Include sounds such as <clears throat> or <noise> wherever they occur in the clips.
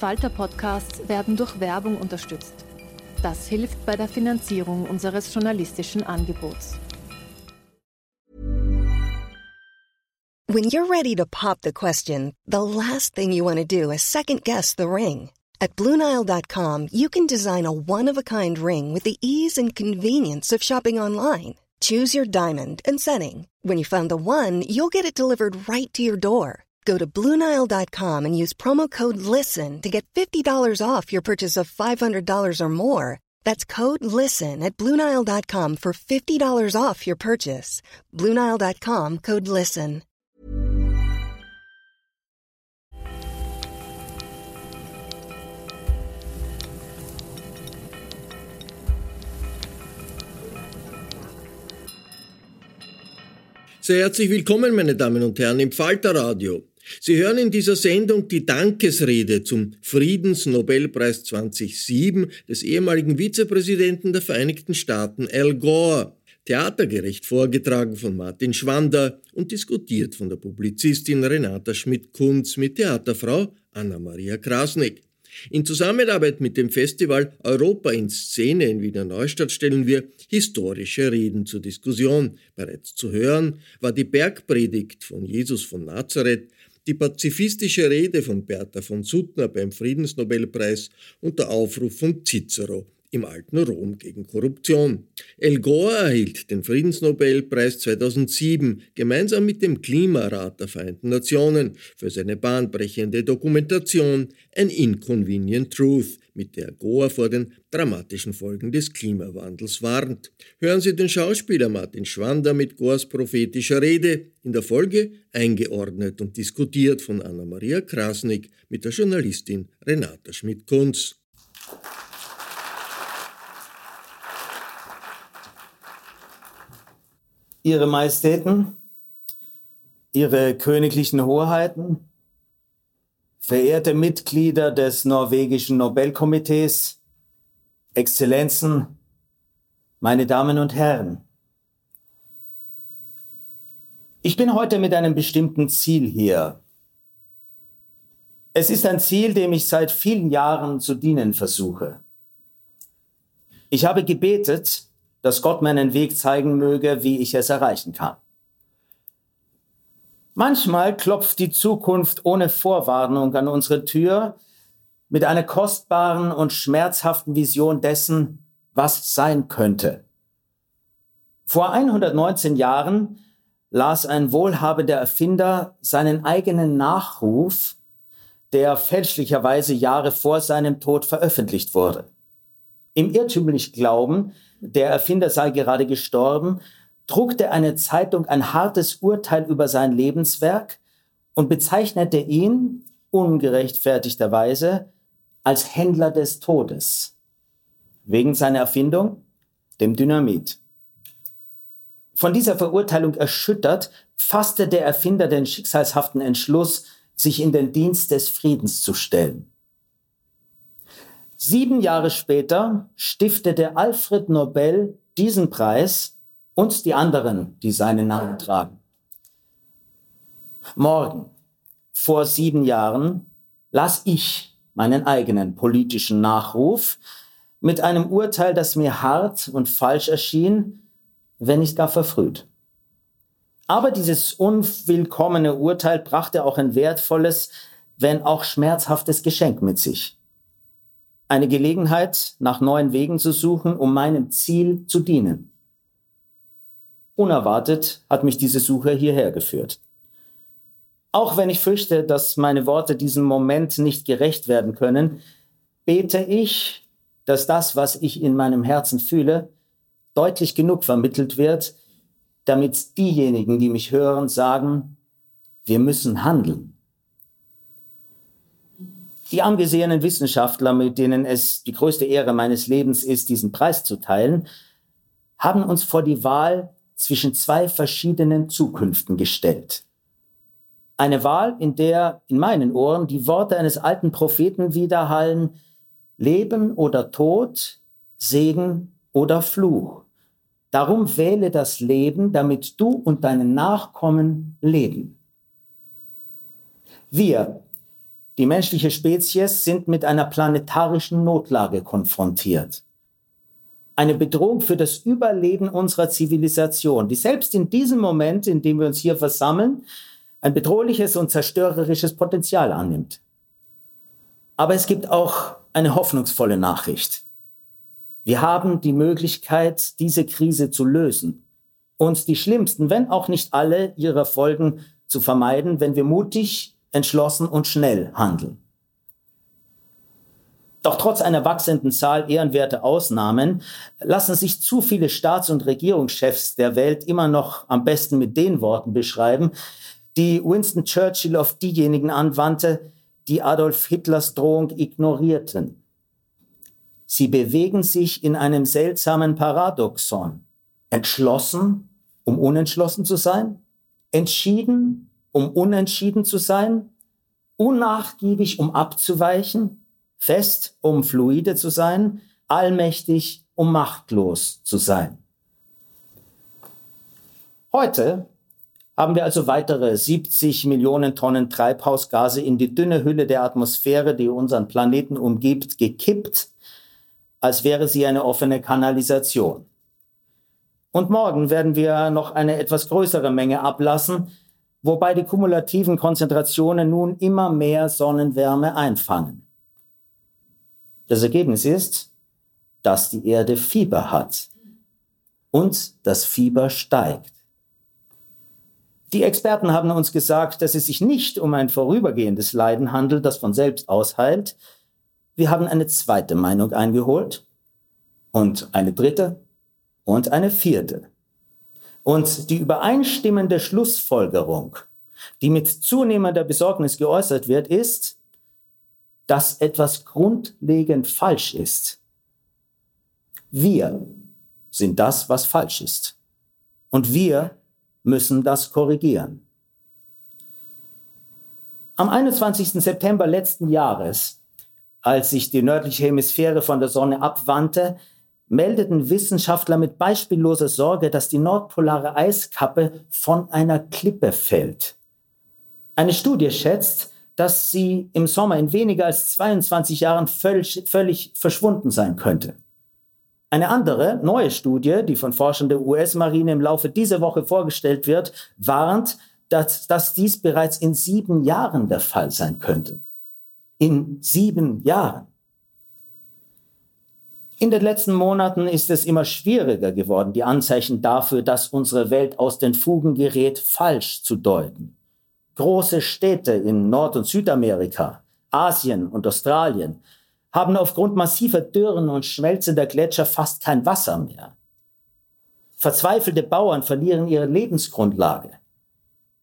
Falter-Podcasts werden durch Werbung unterstützt. Das hilft bei der Finanzierung unseres journalistischen Angebots. When you're ready to pop the question, the last thing you want to do is second guess the ring. At Bluenile.com, you can design a one-of-a-kind ring with the ease and convenience of shopping online. Choose your diamond and setting. When you find the one, you'll get it delivered right to your door. Go to Bluenile.com and use promo code LISTEN to get $50 off your purchase of $500 or more. That's code LISTEN at Bluenile.com for $50 off your purchase. Bluenile.com code LISTEN. Sehr herzlich willkommen, meine Damen und Herren, im Falterradio. Sie hören in dieser Sendung die Dankesrede zum Friedensnobelpreis 2007 des ehemaligen Vizepräsidenten der Vereinigten Staaten Al Gore. Theatergerecht vorgetragen von Martin Schwander und diskutiert von der Publizistin Renata Schmidt-Kunz mit Theaterfrau Anna-Maria Krasnick. In Zusammenarbeit mit dem Festival Europa in Szene in Wiener Neustadt stellen wir historische Reden zur Diskussion. Bereits zu hören war die Bergpredigt von Jesus von Nazareth, die pazifistische Rede von Bertha von Suttner beim Friedensnobelpreis und der Aufruf von Cicero im alten Rom gegen Korruption. El Gore erhielt den Friedensnobelpreis 2007 gemeinsam mit dem Klimarat der Vereinten Nationen für seine bahnbrechende Dokumentation An Inconvenient Truth, mit der Gore vor den dramatischen Folgen des Klimawandels warnt. Hören Sie den Schauspieler Martin Schwander mit Gores prophetischer Rede, in der Folge eingeordnet und diskutiert von Anna-Maria Krasnick mit der Journalistin Renata Schmidt-Kunz. Ihre Majestäten, Ihre königlichen Hoheiten, verehrte Mitglieder des norwegischen Nobelkomitees, Exzellenzen, meine Damen und Herren. Ich bin heute mit einem bestimmten Ziel hier. Es ist ein Ziel, dem ich seit vielen Jahren zu dienen versuche. Ich habe gebetet, dass Gott mir einen Weg zeigen möge, wie ich es erreichen kann. Manchmal klopft die Zukunft ohne Vorwarnung an unsere Tür mit einer kostbaren und schmerzhaften Vision dessen, was sein könnte. Vor 119 Jahren las ein wohlhabender Erfinder seinen eigenen Nachruf, der fälschlicherweise Jahre vor seinem Tod veröffentlicht wurde. Im irrtümlichen Glauben, der Erfinder sei gerade gestorben, druckte eine Zeitung ein hartes Urteil über sein Lebenswerk und bezeichnete ihn ungerechtfertigterweise als Händler des Todes wegen seiner Erfindung, dem Dynamit. Von dieser Verurteilung erschüttert, fasste der Erfinder den schicksalshaften Entschluss, sich in den Dienst des Friedens zu stellen. Sieben Jahre später stiftete Alfred Nobel diesen Preis und die anderen, die seinen Namen tragen. Morgen, vor sieben Jahren, las ich meinen eigenen politischen Nachruf mit einem Urteil, das mir hart und falsch erschien, wenn nicht gar verfrüht. Aber dieses unwillkommene Urteil brachte auch ein wertvolles, wenn auch schmerzhaftes Geschenk mit sich. Eine Gelegenheit, nach neuen Wegen zu suchen, um meinem Ziel zu dienen. Unerwartet hat mich diese Suche hierher geführt. Auch wenn ich fürchte, dass meine Worte diesem Moment nicht gerecht werden können, bete ich, dass das, was ich in meinem Herzen fühle, deutlich genug vermittelt wird, damit diejenigen, die mich hören, sagen, wir müssen handeln. Die angesehenen Wissenschaftler, mit denen es die größte Ehre meines Lebens ist, diesen Preis zu teilen, haben uns vor die Wahl zwischen zwei verschiedenen Zukünften gestellt. Eine Wahl, in der in meinen Ohren die Worte eines alten Propheten widerhallen, Leben oder Tod, Segen oder Fluch. Darum wähle das Leben, damit du und deine Nachkommen leben. Wir, die menschliche Spezies, sind mit einer planetarischen Notlage konfrontiert. Eine Bedrohung für das Überleben unserer Zivilisation, die selbst in diesem Moment, in dem wir uns hier versammeln, ein bedrohliches und zerstörerisches Potenzial annimmt. Aber es gibt auch eine hoffnungsvolle Nachricht. Wir haben die Möglichkeit, diese Krise zu lösen und die schlimmsten, wenn auch nicht alle ihrer Folgen zu vermeiden, wenn wir mutig, entschlossen und schnell handeln. Doch trotz einer wachsenden Zahl ehrenwerter Ausnahmen lassen sich zu viele Staats- und Regierungschefs der Welt immer noch am besten mit den Worten beschreiben, die Winston Churchill auf diejenigen anwandte, die Adolf Hitlers Drohung ignorierten. Sie bewegen sich in einem seltsamen Paradoxon. Entschlossen, um unentschlossen zu sein, entschieden, um unentschieden zu sein, unnachgiebig, um abzuweichen, fest, um fluide zu sein, allmächtig, um machtlos zu sein. Heute haben wir also weitere 70 Millionen Tonnen Treibhausgase in die dünne Hülle der Atmosphäre, die unseren Planeten umgibt, gekippt als wäre sie eine offene Kanalisation. Und morgen werden wir noch eine etwas größere Menge ablassen, wobei die kumulativen Konzentrationen nun immer mehr Sonnenwärme einfangen. Das Ergebnis ist, dass die Erde Fieber hat und das Fieber steigt. Die Experten haben uns gesagt, dass es sich nicht um ein vorübergehendes Leiden handelt, das von selbst ausheilt, wir haben eine zweite Meinung eingeholt und eine dritte und eine vierte. Und die übereinstimmende Schlussfolgerung, die mit zunehmender Besorgnis geäußert wird, ist, dass etwas grundlegend falsch ist. Wir sind das, was falsch ist. Und wir müssen das korrigieren. Am 21. September letzten Jahres als sich die nördliche Hemisphäre von der Sonne abwandte, meldeten Wissenschaftler mit beispielloser Sorge, dass die nordpolare Eiskappe von einer Klippe fällt. Eine Studie schätzt, dass sie im Sommer in weniger als 22 Jahren völlig, völlig verschwunden sein könnte. Eine andere, neue Studie, die von Forschern der US-Marine im Laufe dieser Woche vorgestellt wird, warnt, dass, dass dies bereits in sieben Jahren der Fall sein könnte in sieben Jahren. In den letzten Monaten ist es immer schwieriger geworden, die Anzeichen dafür, dass unsere Welt aus den Fugen gerät, falsch zu deuten. Große Städte in Nord- und Südamerika, Asien und Australien haben aufgrund massiver Dürren und schmelzender Gletscher fast kein Wasser mehr. Verzweifelte Bauern verlieren ihre Lebensgrundlage.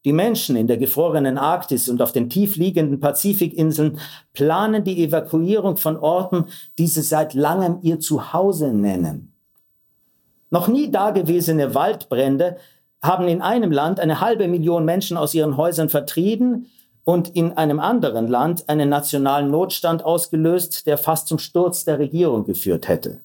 Die Menschen in der gefrorenen Arktis und auf den tiefliegenden Pazifikinseln planen die Evakuierung von Orten, die sie seit langem ihr Zuhause nennen. Noch nie dagewesene Waldbrände haben in einem Land eine halbe Million Menschen aus ihren Häusern vertrieben und in einem anderen Land einen nationalen Notstand ausgelöst, der fast zum Sturz der Regierung geführt hätte.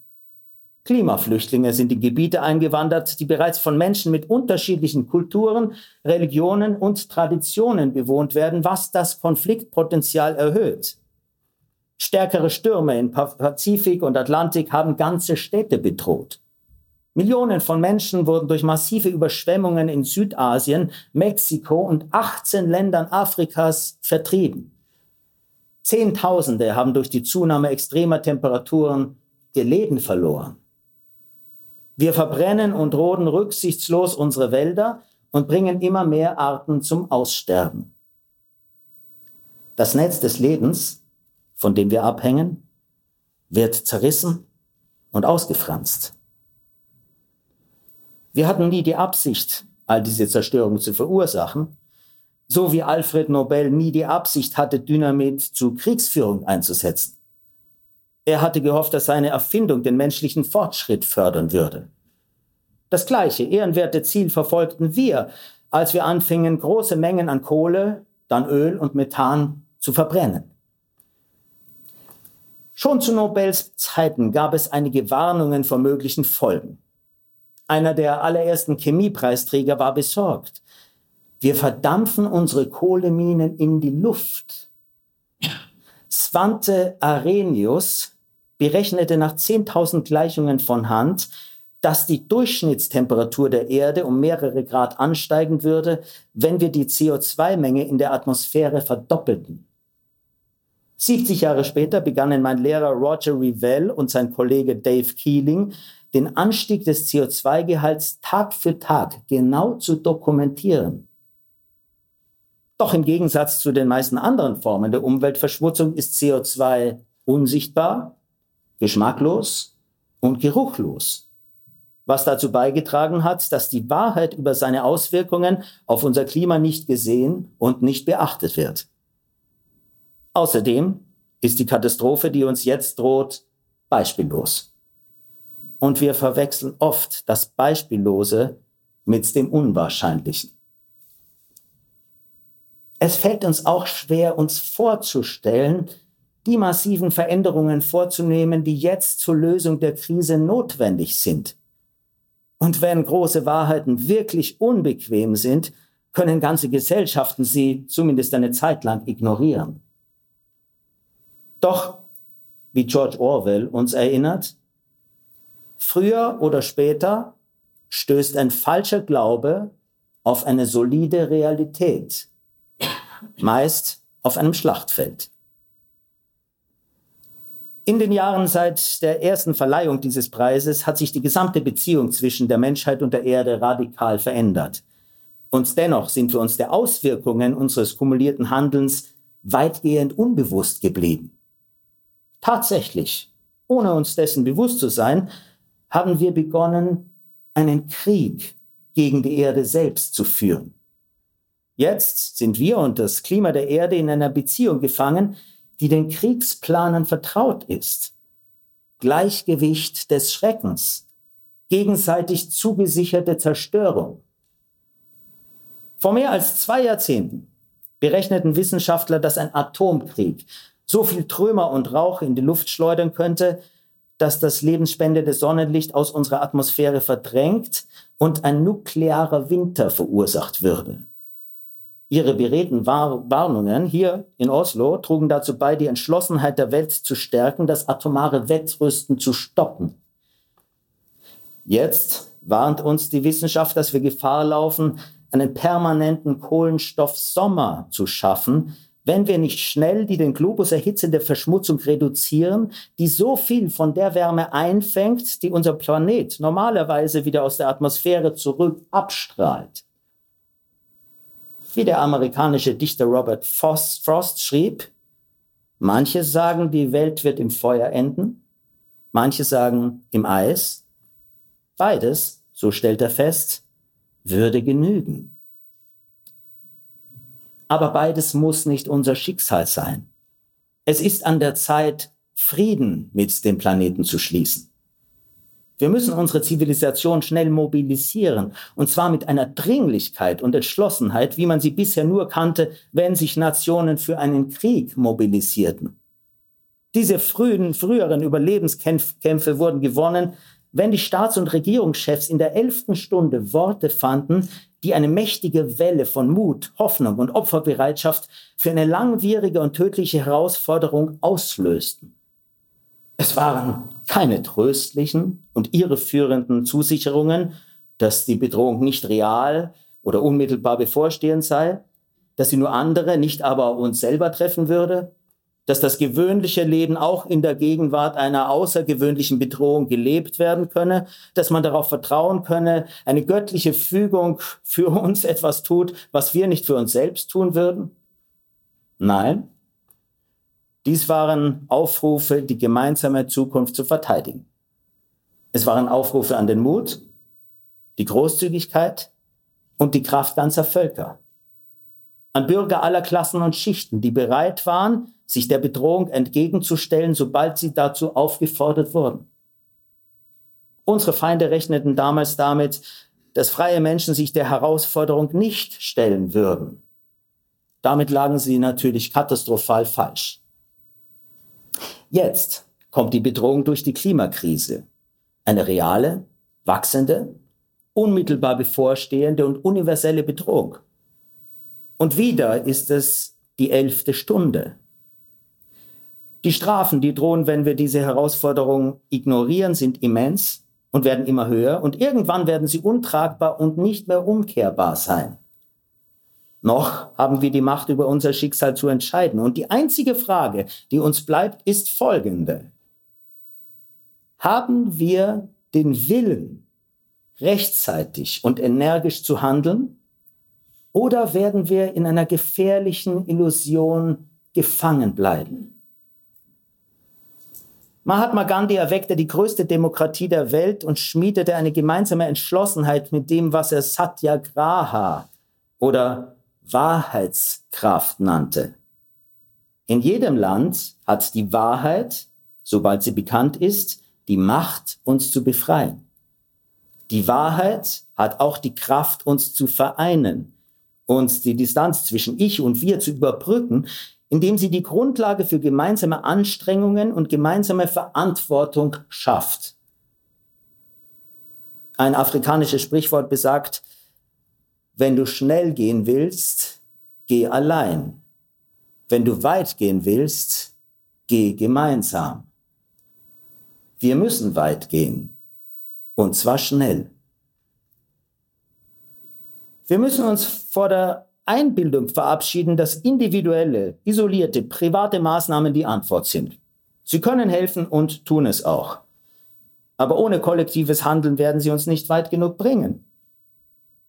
Klimaflüchtlinge sind in Gebiete eingewandert, die bereits von Menschen mit unterschiedlichen Kulturen, Religionen und Traditionen bewohnt werden, was das Konfliktpotenzial erhöht. Stärkere Stürme in Pazifik und Atlantik haben ganze Städte bedroht. Millionen von Menschen wurden durch massive Überschwemmungen in Südasien, Mexiko und 18 Ländern Afrikas vertrieben. Zehntausende haben durch die Zunahme extremer Temperaturen ihr Leben verloren. Wir verbrennen und roden rücksichtslos unsere Wälder und bringen immer mehr Arten zum Aussterben. Das Netz des Lebens, von dem wir abhängen, wird zerrissen und ausgefranst. Wir hatten nie die Absicht, all diese Zerstörung zu verursachen, so wie Alfred Nobel nie die Absicht hatte, Dynamit zu Kriegsführung einzusetzen. Er hatte gehofft, dass seine Erfindung den menschlichen Fortschritt fördern würde. Das gleiche ehrenwerte Ziel verfolgten wir, als wir anfingen, große Mengen an Kohle, dann Öl und Methan zu verbrennen. Schon zu Nobels Zeiten gab es einige Warnungen vor möglichen Folgen. Einer der allerersten Chemiepreisträger war besorgt. Wir verdampfen unsere Kohleminen in die Luft. Svante Arrhenius berechnete nach 10.000 Gleichungen von Hand, dass die Durchschnittstemperatur der Erde um mehrere Grad ansteigen würde, wenn wir die CO2-Menge in der Atmosphäre verdoppelten. 70 Jahre später begannen mein Lehrer Roger Revell und sein Kollege Dave Keeling den Anstieg des CO2-Gehalts Tag für Tag genau zu dokumentieren. Doch im Gegensatz zu den meisten anderen Formen der Umweltverschmutzung ist CO2 unsichtbar, geschmacklos und geruchlos, was dazu beigetragen hat, dass die Wahrheit über seine Auswirkungen auf unser Klima nicht gesehen und nicht beachtet wird. Außerdem ist die Katastrophe, die uns jetzt droht, beispiellos. Und wir verwechseln oft das Beispiellose mit dem Unwahrscheinlichen. Es fällt uns auch schwer, uns vorzustellen, die massiven Veränderungen vorzunehmen, die jetzt zur Lösung der Krise notwendig sind. Und wenn große Wahrheiten wirklich unbequem sind, können ganze Gesellschaften sie zumindest eine Zeit lang ignorieren. Doch, wie George Orwell uns erinnert, früher oder später stößt ein falscher Glaube auf eine solide Realität meist auf einem Schlachtfeld. In den Jahren seit der ersten Verleihung dieses Preises hat sich die gesamte Beziehung zwischen der Menschheit und der Erde radikal verändert. Und dennoch sind wir uns der Auswirkungen unseres kumulierten Handelns weitgehend unbewusst geblieben. Tatsächlich, ohne uns dessen bewusst zu sein, haben wir begonnen, einen Krieg gegen die Erde selbst zu führen. Jetzt sind wir und das Klima der Erde in einer Beziehung gefangen, die den Kriegsplanern vertraut ist. Gleichgewicht des Schreckens, gegenseitig zugesicherte Zerstörung. Vor mehr als zwei Jahrzehnten berechneten Wissenschaftler, dass ein Atomkrieg so viel Trümmer und Rauch in die Luft schleudern könnte, dass das lebensspendende Sonnenlicht aus unserer Atmosphäre verdrängt und ein nuklearer Winter verursacht würde. Ihre beredten Warnungen hier in Oslo trugen dazu bei, die Entschlossenheit der Welt zu stärken, das atomare Wettrüsten zu stoppen. Jetzt warnt uns die Wissenschaft, dass wir Gefahr laufen, einen permanenten Kohlenstoffsommer zu schaffen, wenn wir nicht schnell die den Globus erhitzende Verschmutzung reduzieren, die so viel von der Wärme einfängt, die unser Planet normalerweise wieder aus der Atmosphäre zurück abstrahlt wie der amerikanische Dichter Robert Frost, Frost schrieb, manche sagen, die Welt wird im Feuer enden, manche sagen im Eis. Beides, so stellt er fest, würde genügen. Aber beides muss nicht unser Schicksal sein. Es ist an der Zeit, Frieden mit dem Planeten zu schließen. Wir müssen unsere Zivilisation schnell mobilisieren, und zwar mit einer Dringlichkeit und Entschlossenheit, wie man sie bisher nur kannte, wenn sich Nationen für einen Krieg mobilisierten. Diese frühen, früheren Überlebenskämpfe wurden gewonnen, wenn die Staats- und Regierungschefs in der elften Stunde Worte fanden, die eine mächtige Welle von Mut, Hoffnung und Opferbereitschaft für eine langwierige und tödliche Herausforderung auslösten. Es waren keine tröstlichen und irreführenden Zusicherungen, dass die Bedrohung nicht real oder unmittelbar bevorstehend sei, dass sie nur andere, nicht aber uns selber treffen würde, dass das gewöhnliche Leben auch in der Gegenwart einer außergewöhnlichen Bedrohung gelebt werden könne, dass man darauf vertrauen könne, eine göttliche Fügung für uns etwas tut, was wir nicht für uns selbst tun würden? Nein, dies waren Aufrufe, die gemeinsame Zukunft zu verteidigen. Es waren Aufrufe an den Mut, die Großzügigkeit und die Kraft ganzer Völker. An Bürger aller Klassen und Schichten, die bereit waren, sich der Bedrohung entgegenzustellen, sobald sie dazu aufgefordert wurden. Unsere Feinde rechneten damals damit, dass freie Menschen sich der Herausforderung nicht stellen würden. Damit lagen sie natürlich katastrophal falsch. Jetzt kommt die Bedrohung durch die Klimakrise. Eine reale, wachsende, unmittelbar bevorstehende und universelle Bedrohung. Und wieder ist es die elfte Stunde. Die Strafen, die drohen, wenn wir diese Herausforderung ignorieren, sind immens und werden immer höher und irgendwann werden sie untragbar und nicht mehr umkehrbar sein. Noch haben wir die Macht über unser Schicksal zu entscheiden. Und die einzige Frage, die uns bleibt, ist folgende. Haben wir den Willen, rechtzeitig und energisch zu handeln? Oder werden wir in einer gefährlichen Illusion gefangen bleiben? Mahatma Gandhi erweckte die größte Demokratie der Welt und schmiedete eine gemeinsame Entschlossenheit mit dem, was er Satyagraha oder Wahrheitskraft nannte. In jedem Land hat die Wahrheit, sobald sie bekannt ist, die Macht, uns zu befreien. Die Wahrheit hat auch die Kraft, uns zu vereinen, uns die Distanz zwischen ich und wir zu überbrücken, indem sie die Grundlage für gemeinsame Anstrengungen und gemeinsame Verantwortung schafft. Ein afrikanisches Sprichwort besagt, wenn du schnell gehen willst, geh allein. Wenn du weit gehen willst, geh gemeinsam. Wir müssen weit gehen. Und zwar schnell. Wir müssen uns vor der Einbildung verabschieden, dass individuelle, isolierte, private Maßnahmen die Antwort sind. Sie können helfen und tun es auch. Aber ohne kollektives Handeln werden sie uns nicht weit genug bringen.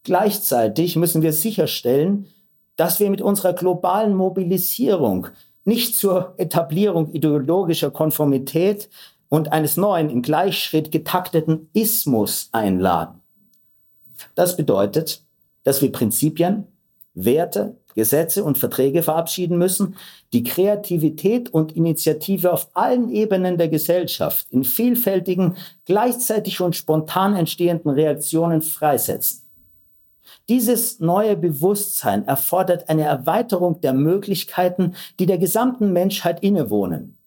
Gleichzeitig müssen wir sicherstellen, dass wir mit unserer globalen Mobilisierung nicht zur Etablierung ideologischer Konformität und eines neuen im Gleichschritt getakteten Ismus einladen. Das bedeutet, dass wir Prinzipien, Werte, Gesetze und Verträge verabschieden müssen, die Kreativität und Initiative auf allen Ebenen der Gesellschaft in vielfältigen, gleichzeitig und spontan entstehenden Reaktionen freisetzen. Dieses neue Bewusstsein erfordert eine Erweiterung der Möglichkeiten, die der gesamten Menschheit innewohnen.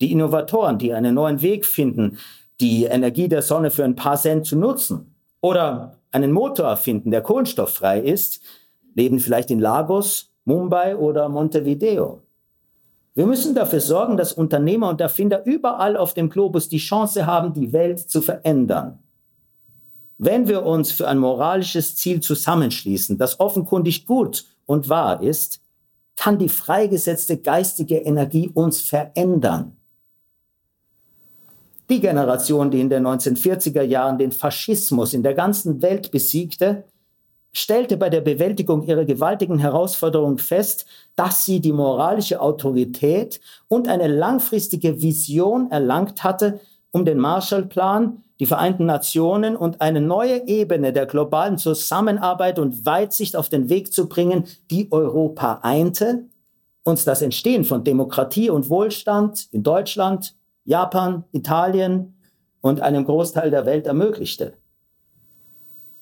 Die Innovatoren, die einen neuen Weg finden, die Energie der Sonne für ein paar Cent zu nutzen oder einen Motor erfinden, der kohlenstofffrei ist, leben vielleicht in Lagos, Mumbai oder Montevideo. Wir müssen dafür sorgen, dass Unternehmer und Erfinder überall auf dem Globus die Chance haben, die Welt zu verändern. Wenn wir uns für ein moralisches Ziel zusammenschließen, das offenkundig gut und wahr ist, kann die freigesetzte geistige Energie uns verändern. Die Generation, die in den 1940er Jahren den Faschismus in der ganzen Welt besiegte, stellte bei der Bewältigung ihrer gewaltigen Herausforderung fest, dass sie die moralische Autorität und eine langfristige Vision erlangt hatte, um den Marshallplan die Vereinten Nationen und eine neue Ebene der globalen Zusammenarbeit und Weitsicht auf den Weg zu bringen, die Europa einte, uns das Entstehen von Demokratie und Wohlstand in Deutschland, Japan, Italien und einem Großteil der Welt ermöglichte.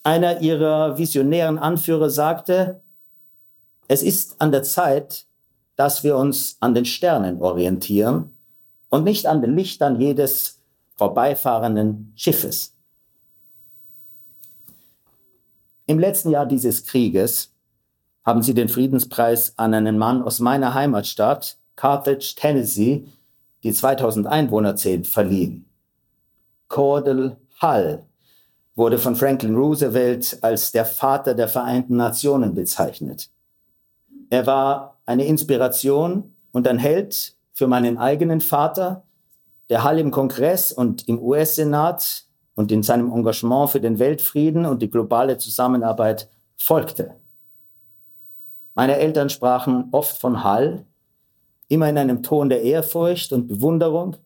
Einer ihrer visionären Anführer sagte, es ist an der Zeit, dass wir uns an den Sternen orientieren und nicht an den Lichtern jedes vorbeifahrenden Schiffes. Im letzten Jahr dieses Krieges haben sie den Friedenspreis an einen Mann aus meiner Heimatstadt, Carthage, Tennessee, die 2000 Einwohner zählt, verliehen. Cordell Hull wurde von Franklin Roosevelt als der Vater der Vereinten Nationen bezeichnet. Er war eine Inspiration und ein Held für meinen eigenen Vater, der Hall im Kongress und im US-Senat und in seinem Engagement für den Weltfrieden und die globale Zusammenarbeit folgte. Meine Eltern sprachen oft von Hall, immer in einem Ton der Ehrfurcht und Bewunderung.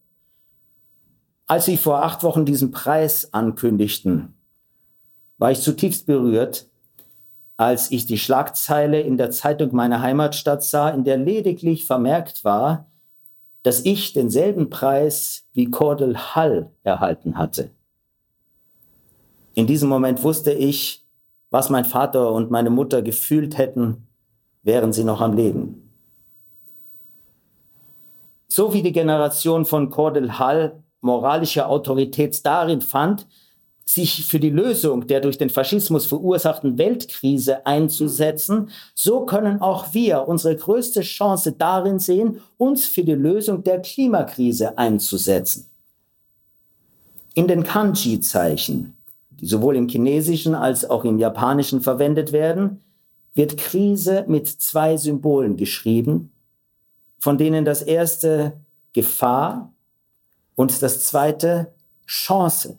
Als sie vor acht Wochen diesen Preis ankündigten, war ich zutiefst berührt, als ich die Schlagzeile in der Zeitung meiner Heimatstadt sah, in der lediglich vermerkt war, dass ich denselben Preis wie Cordell Hall erhalten hatte. In diesem Moment wusste ich, was mein Vater und meine Mutter gefühlt hätten, wären sie noch am Leben. So wie die Generation von Cordell Hall moralische Autorität darin fand, sich für die Lösung der durch den Faschismus verursachten Weltkrise einzusetzen, so können auch wir unsere größte Chance darin sehen, uns für die Lösung der Klimakrise einzusetzen. In den Kanji-Zeichen, die sowohl im Chinesischen als auch im Japanischen verwendet werden, wird Krise mit zwei Symbolen geschrieben, von denen das erste Gefahr und das zweite Chance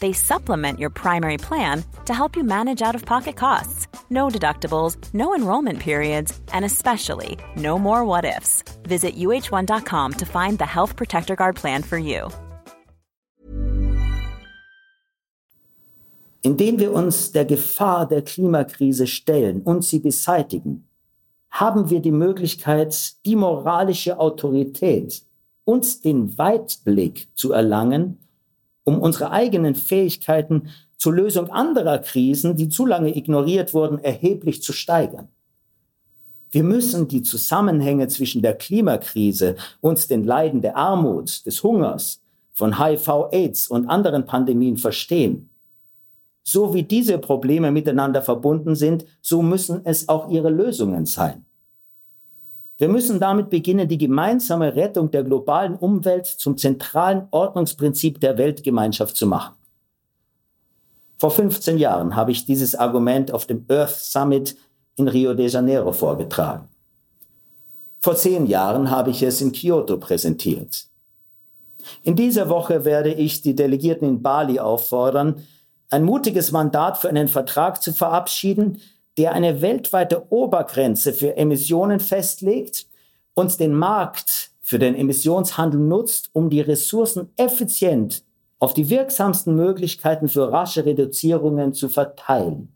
they supplement your primary plan to help you manage out of pocket costs. No deductibles, no enrollment periods, and especially no more what ifs. Visit uh1.com to find the Health Protector Guard plan for you. Indem wir uns der Gefahr der Klimakrise stellen und sie beseitigen, haben wir die Möglichkeit, die moralische Autorität, uns den Weitblick zu erlangen, um unsere eigenen Fähigkeiten zur Lösung anderer Krisen, die zu lange ignoriert wurden, erheblich zu steigern. Wir müssen die Zusammenhänge zwischen der Klimakrise und den Leiden der Armut, des Hungers, von HIV, AIDS und anderen Pandemien verstehen. So wie diese Probleme miteinander verbunden sind, so müssen es auch ihre Lösungen sein. Wir müssen damit beginnen, die gemeinsame Rettung der globalen Umwelt zum zentralen Ordnungsprinzip der Weltgemeinschaft zu machen. Vor 15 Jahren habe ich dieses Argument auf dem Earth Summit in Rio de Janeiro vorgetragen. Vor zehn Jahren habe ich es in Kyoto präsentiert. In dieser Woche werde ich die Delegierten in Bali auffordern, ein mutiges Mandat für einen Vertrag zu verabschieden, der eine weltweite Obergrenze für Emissionen festlegt und den Markt für den Emissionshandel nutzt, um die Ressourcen effizient auf die wirksamsten Möglichkeiten für rasche Reduzierungen zu verteilen.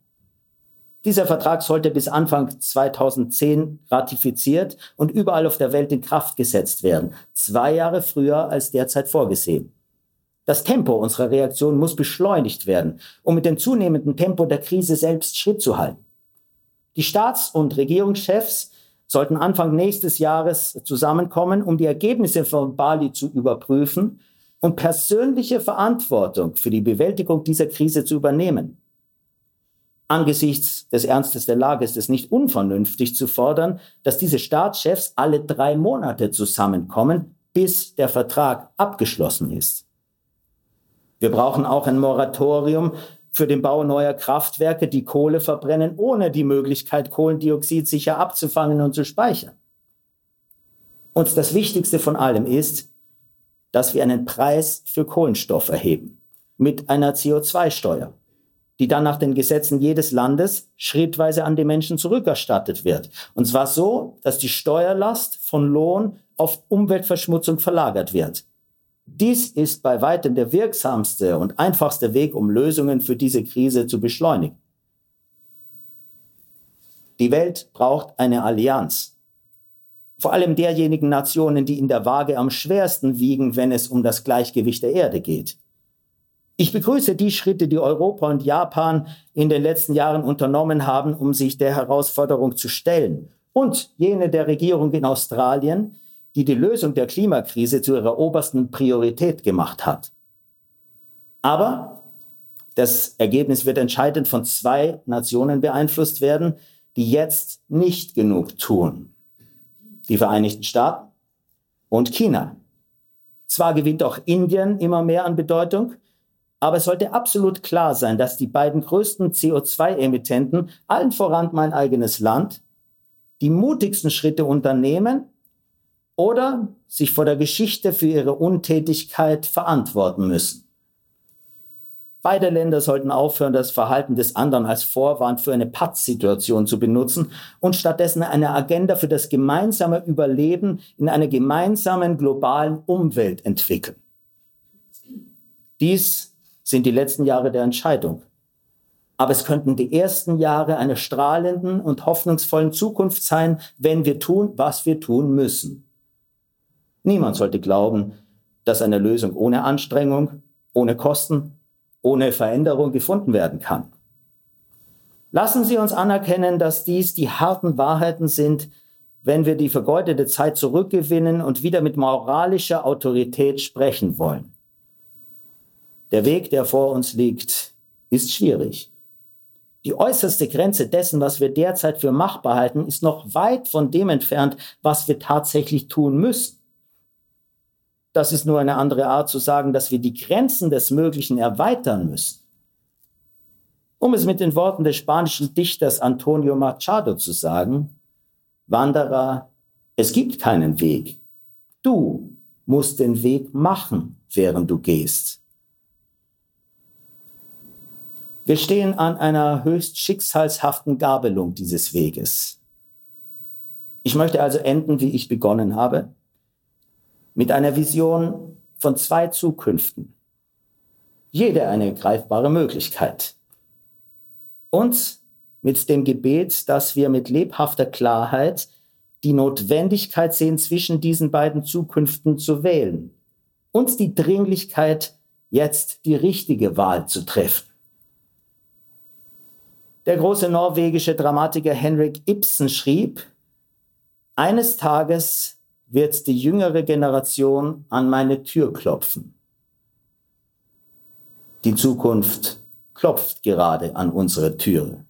Dieser Vertrag sollte bis Anfang 2010 ratifiziert und überall auf der Welt in Kraft gesetzt werden, zwei Jahre früher als derzeit vorgesehen. Das Tempo unserer Reaktion muss beschleunigt werden, um mit dem zunehmenden Tempo der Krise selbst Schritt zu halten. Die Staats- und Regierungschefs sollten Anfang nächstes Jahres zusammenkommen, um die Ergebnisse von Bali zu überprüfen und persönliche Verantwortung für die Bewältigung dieser Krise zu übernehmen. Angesichts des Ernstes der Lage ist es nicht unvernünftig zu fordern, dass diese Staatschefs alle drei Monate zusammenkommen, bis der Vertrag abgeschlossen ist. Wir brauchen auch ein Moratorium für den Bau neuer Kraftwerke, die Kohle verbrennen, ohne die Möglichkeit, Kohlendioxid sicher abzufangen und zu speichern. Und das Wichtigste von allem ist, dass wir einen Preis für Kohlenstoff erheben mit einer CO2-Steuer, die dann nach den Gesetzen jedes Landes schrittweise an die Menschen zurückerstattet wird. Und zwar so, dass die Steuerlast von Lohn auf Umweltverschmutzung verlagert wird. Dies ist bei weitem der wirksamste und einfachste Weg, um Lösungen für diese Krise zu beschleunigen. Die Welt braucht eine Allianz. Vor allem derjenigen Nationen, die in der Waage am schwersten wiegen, wenn es um das Gleichgewicht der Erde geht. Ich begrüße die Schritte, die Europa und Japan in den letzten Jahren unternommen haben, um sich der Herausforderung zu stellen. Und jene der Regierung in Australien, die die Lösung der Klimakrise zu ihrer obersten Priorität gemacht hat. Aber das Ergebnis wird entscheidend von zwei Nationen beeinflusst werden, die jetzt nicht genug tun. Die Vereinigten Staaten und China. Zwar gewinnt auch Indien immer mehr an Bedeutung, aber es sollte absolut klar sein, dass die beiden größten CO2-Emittenten, allen voran mein eigenes Land, die mutigsten Schritte unternehmen oder sich vor der Geschichte für ihre Untätigkeit verantworten müssen. Beide Länder sollten aufhören, das Verhalten des anderen als Vorwand für eine Pattsituation zu benutzen und stattdessen eine Agenda für das gemeinsame Überleben in einer gemeinsamen globalen Umwelt entwickeln. Dies sind die letzten Jahre der Entscheidung. Aber es könnten die ersten Jahre einer strahlenden und hoffnungsvollen Zukunft sein, wenn wir tun, was wir tun müssen. Niemand sollte glauben, dass eine Lösung ohne Anstrengung, ohne Kosten ohne Veränderung gefunden werden kann. Lassen Sie uns anerkennen, dass dies die harten Wahrheiten sind, wenn wir die vergeudete Zeit zurückgewinnen und wieder mit moralischer Autorität sprechen wollen. Der Weg, der vor uns liegt, ist schwierig. Die äußerste Grenze dessen, was wir derzeit für machbar halten, ist noch weit von dem entfernt, was wir tatsächlich tun müssen. Das ist nur eine andere Art zu sagen, dass wir die Grenzen des Möglichen erweitern müssen. Um es mit den Worten des spanischen Dichters Antonio Machado zu sagen, Wanderer, es gibt keinen Weg. Du musst den Weg machen, während du gehst. Wir stehen an einer höchst schicksalshaften Gabelung dieses Weges. Ich möchte also enden, wie ich begonnen habe, mit einer Vision von zwei Zukünften. Jede eine greifbare Möglichkeit. Und mit dem Gebet, dass wir mit lebhafter Klarheit die Notwendigkeit sehen, zwischen diesen beiden Zukünften zu wählen. Und die Dringlichkeit, jetzt die richtige Wahl zu treffen. Der große norwegische Dramatiker Henrik Ibsen schrieb, eines Tages wird die jüngere Generation an meine Tür klopfen. Die Zukunft klopft gerade an unsere Türe.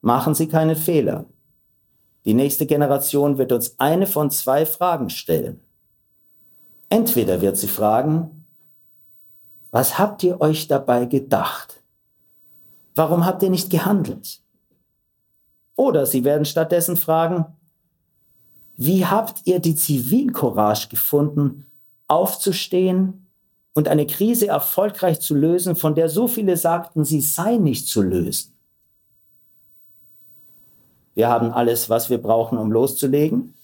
Machen Sie keine Fehler. Die nächste Generation wird uns eine von zwei Fragen stellen. Entweder wird sie fragen, was habt ihr euch dabei gedacht? Warum habt ihr nicht gehandelt? Oder sie werden stattdessen fragen, wie habt ihr die Zivilcourage gefunden, aufzustehen und eine Krise erfolgreich zu lösen, von der so viele sagten, sie sei nicht zu lösen? Wir haben alles, was wir brauchen, um loszulegen,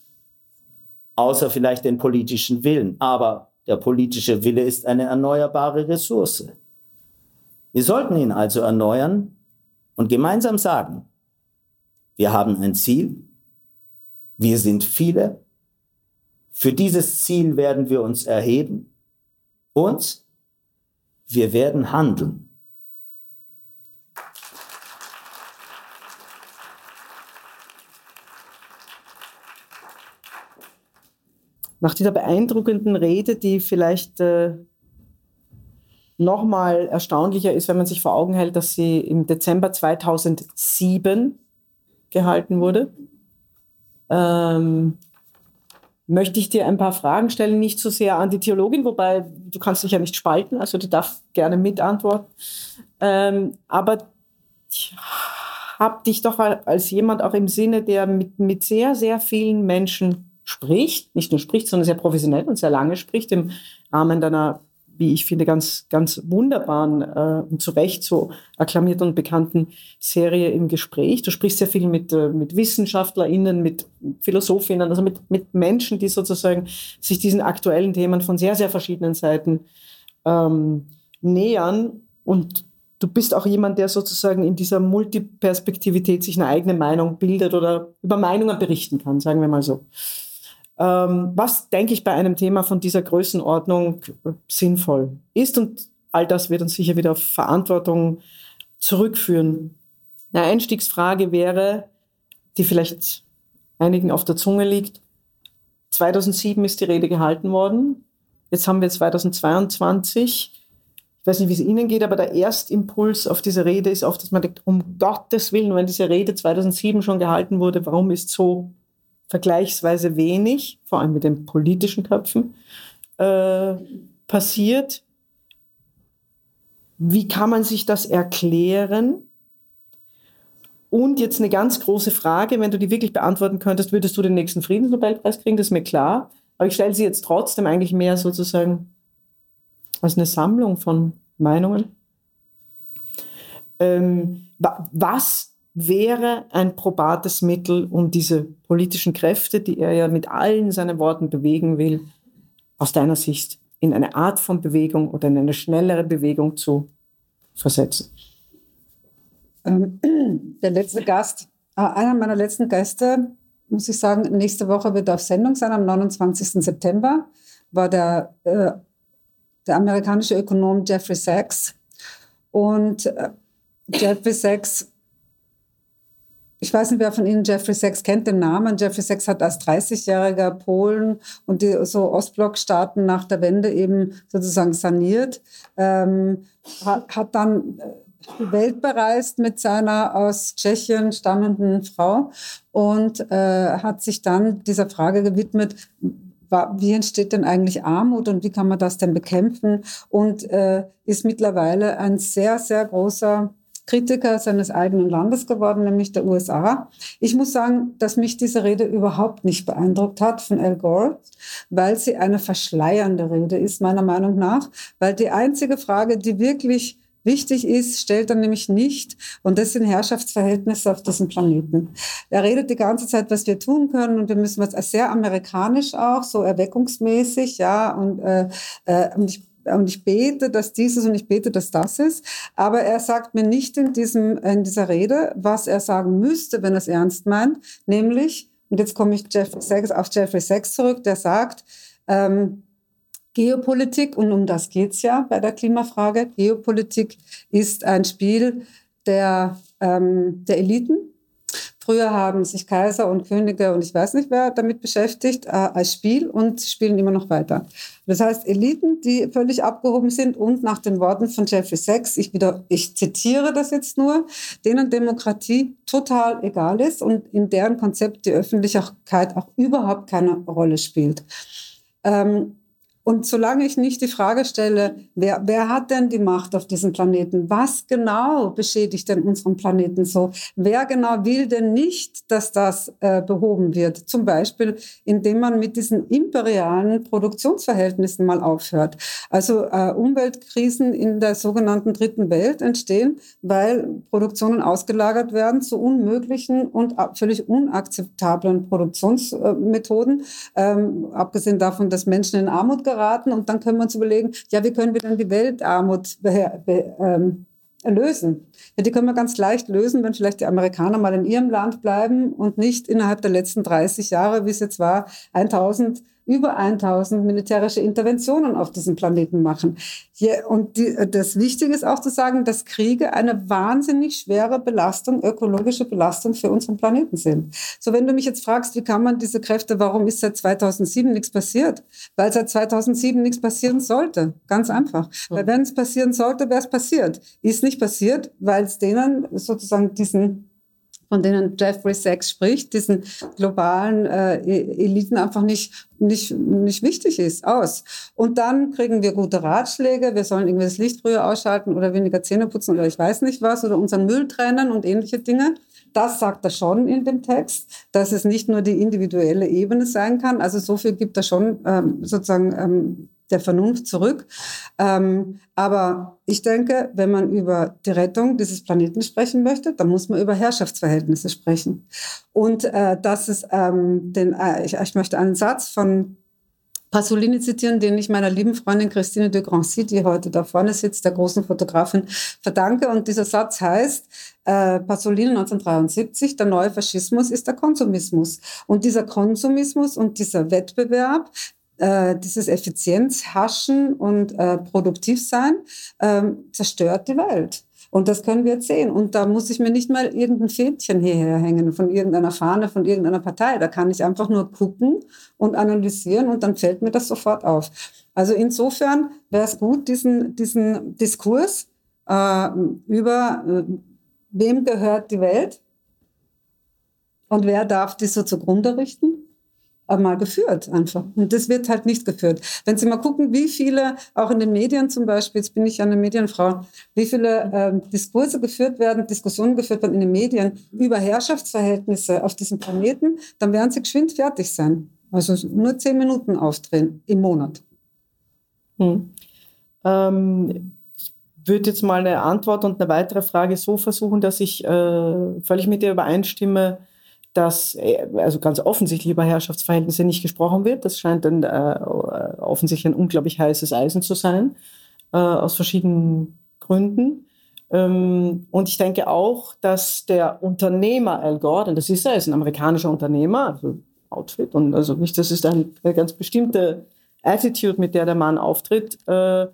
außer vielleicht den politischen Willen. Aber der politische Wille ist eine erneuerbare Ressource. Wir sollten ihn also erneuern und gemeinsam sagen, wir haben ein Ziel, wir sind viele. Für dieses Ziel werden wir uns erheben und wir werden handeln. Nach dieser beeindruckenden Rede, die vielleicht äh, nochmal erstaunlicher ist, wenn man sich vor Augen hält, dass sie im Dezember 2007 gehalten wurde, ähm, möchte ich dir ein paar Fragen stellen, nicht so sehr an die Theologin, wobei du kannst dich ja nicht spalten, also du darfst gerne mitantworten. Ähm, aber ich habe dich doch als jemand auch im Sinne, der mit, mit sehr, sehr vielen Menschen spricht, nicht nur spricht, sondern sehr professionell und sehr lange spricht im Rahmen deiner wie ich finde, ganz, ganz wunderbaren äh, und zu Recht so akklamierten und bekannten Serie im Gespräch. Du sprichst sehr viel mit, äh, mit WissenschaftlerInnen, mit Philosophinnen, also mit, mit Menschen, die sozusagen sich diesen aktuellen Themen von sehr, sehr verschiedenen Seiten ähm, nähern. Und du bist auch jemand, der sozusagen in dieser Multiperspektivität sich eine eigene Meinung bildet oder über Meinungen berichten kann, sagen wir mal so. Ähm, was, denke ich, bei einem Thema von dieser Größenordnung sinnvoll ist. Und all das wird uns sicher wieder auf Verantwortung zurückführen. Eine Einstiegsfrage wäre, die vielleicht einigen auf der Zunge liegt, 2007 ist die Rede gehalten worden. Jetzt haben wir 2022. Ich weiß nicht, wie es Ihnen geht, aber der Erstimpuls auf diese Rede ist oft, dass man denkt, um Gottes Willen, wenn diese Rede 2007 schon gehalten wurde, warum ist so vergleichsweise wenig, vor allem mit den politischen Köpfen, äh, passiert? Wie kann man sich das erklären? Und jetzt eine ganz große Frage, wenn du die wirklich beantworten könntest, würdest du den nächsten Friedensnobelpreis kriegen, das ist mir klar. Aber ich stelle sie jetzt trotzdem eigentlich mehr sozusagen als eine Sammlung von Meinungen. Ähm, was wäre ein probates Mittel, um diese politischen Kräfte, die er ja mit allen seinen Worten bewegen will, aus deiner Sicht in eine Art von Bewegung oder in eine schnellere Bewegung zu versetzen? Ähm, <clears throat> der letzte Gast, äh, einer meiner letzten Gäste, muss ich sagen, nächste Woche wird auf Sendung sein, am 29. September, war der, äh, der amerikanische Ökonom Jeffrey Sachs. Und äh, Jeffrey Sachs, ich weiß nicht, wer von Ihnen Jeffrey Sachs kennt, den Namen. Jeffrey Sachs hat als 30-jähriger Polen und die so Ostblockstaaten nach der Wende eben sozusagen saniert, ähm, hat, hat dann äh, die Welt bereist mit seiner aus Tschechien stammenden Frau und äh, hat sich dann dieser Frage gewidmet, wie entsteht denn eigentlich Armut und wie kann man das denn bekämpfen? Und äh, ist mittlerweile ein sehr, sehr großer Kritiker seines eigenen Landes geworden, nämlich der USA. Ich muss sagen, dass mich diese Rede überhaupt nicht beeindruckt hat von Al Gore, weil sie eine verschleiernde Rede ist, meiner Meinung nach, weil die einzige Frage, die wirklich wichtig ist, stellt er nämlich nicht. Und das sind Herrschaftsverhältnisse auf diesem Planeten. Er redet die ganze Zeit, was wir tun können. Und wir müssen was sehr amerikanisch auch, so erweckungsmäßig, ja. Und, äh, äh, und ich und ich bete, dass dieses und ich bete, dass das ist. Aber er sagt mir nicht in, diesem, in dieser Rede, was er sagen müsste, wenn er es ernst meint, nämlich, und jetzt komme ich Jeffrey Sachs, auf Jeffrey Sachs zurück, der sagt, ähm, Geopolitik, und um das geht es ja bei der Klimafrage. Geopolitik ist ein Spiel der, ähm, der Eliten. Früher haben sich Kaiser und Könige und ich weiß nicht wer damit beschäftigt, äh, als Spiel und spielen immer noch weiter. Das heißt, Eliten, die völlig abgehoben sind und nach den Worten von Jeffrey Sachs, ich, wieder, ich zitiere das jetzt nur, denen Demokratie total egal ist und in deren Konzept die Öffentlichkeit auch überhaupt keine Rolle spielt. Ähm, und solange ich nicht die Frage stelle, wer, wer hat denn die Macht auf diesem Planeten? Was genau beschädigt denn unseren Planeten so? Wer genau will denn nicht, dass das äh, behoben wird? Zum Beispiel, indem man mit diesen imperialen Produktionsverhältnissen mal aufhört. Also äh, Umweltkrisen in der sogenannten dritten Welt entstehen, weil Produktionen ausgelagert werden zu unmöglichen und völlig unakzeptablen Produktionsmethoden. Ähm, abgesehen davon, dass Menschen in Armut geraten und dann können wir uns überlegen, ja, wie können wir denn die Weltarmut ähm, lösen? Ja, die können wir ganz leicht lösen, wenn vielleicht die Amerikaner mal in ihrem Land bleiben und nicht innerhalb der letzten 30 Jahre, wie es jetzt war, 1000 über 1000 militärische Interventionen auf diesem Planeten machen. Hier, und die, das Wichtige ist auch zu sagen, dass Kriege eine wahnsinnig schwere Belastung, ökologische Belastung für unseren Planeten sind. So, wenn du mich jetzt fragst, wie kann man diese Kräfte, warum ist seit 2007 nichts passiert? Weil seit 2007 nichts passieren sollte. Ganz einfach. Weil wenn es passieren sollte, wäre es passiert. Ist nicht passiert, weil es denen sozusagen diesen von denen Jeffrey Sachs spricht, diesen globalen äh, e-, Eliten einfach nicht, nicht, nicht wichtig ist, aus. Und dann kriegen wir gute Ratschläge, wir sollen irgendwie das Licht früher ausschalten oder weniger Zähne putzen oder ich weiß nicht was oder unseren Müll trennen und ähnliche Dinge. Das sagt er schon in dem Text, dass es nicht nur die individuelle Ebene sein kann. Also so viel gibt er schon ähm, sozusagen ähm, der Vernunft zurück. Ähm, aber ich denke, wenn man über die Rettung dieses Planeten sprechen möchte, dann muss man über Herrschaftsverhältnisse sprechen. Und äh, das ist ähm, den, äh, ich, ich möchte einen Satz von Pasolini zitieren, den ich meiner lieben Freundin Christine de Grancy, die heute da vorne sitzt, der großen Fotografin, verdanke. Und dieser Satz heißt, äh, Pasolini 1973, der neue Faschismus ist der Konsumismus. Und dieser Konsumismus und dieser Wettbewerb, äh, dieses Effizienzhaschen und äh, Produktivsein ähm, zerstört die Welt. Und das können wir jetzt sehen. Und da muss ich mir nicht mal irgendein Fädchen hierher hängen von irgendeiner Fahne, von irgendeiner Partei. Da kann ich einfach nur gucken und analysieren und dann fällt mir das sofort auf. Also insofern wäre es gut, diesen, diesen Diskurs äh, über äh, wem gehört die Welt und wer darf die so zugrunde richten, mal geführt einfach. Und das wird halt nicht geführt. Wenn Sie mal gucken, wie viele, auch in den Medien zum Beispiel, jetzt bin ich ja eine Medienfrau, wie viele ähm, Diskurse geführt werden, Diskussionen geführt werden in den Medien über Herrschaftsverhältnisse auf diesem Planeten, dann werden sie geschwind fertig sein. Also nur zehn Minuten aufdrehen im Monat. Hm. Ähm, ich würde jetzt mal eine Antwort und eine weitere Frage so versuchen, dass ich äh, völlig mit dir übereinstimme, dass äh, also ganz offensichtlich über Herrschaftsverhältnisse nicht gesprochen wird. Das scheint dann äh, offensichtlich ein unglaublich heißes Eisen zu sein, äh, aus verschiedenen Gründen. Ähm, und ich denke auch, dass der Unternehmer Al Gore, denn das ist er, ist ein amerikanischer Unternehmer, also Outfit, und also nicht, das ist eine ganz bestimmte Attitude, mit der der Mann auftritt. Äh,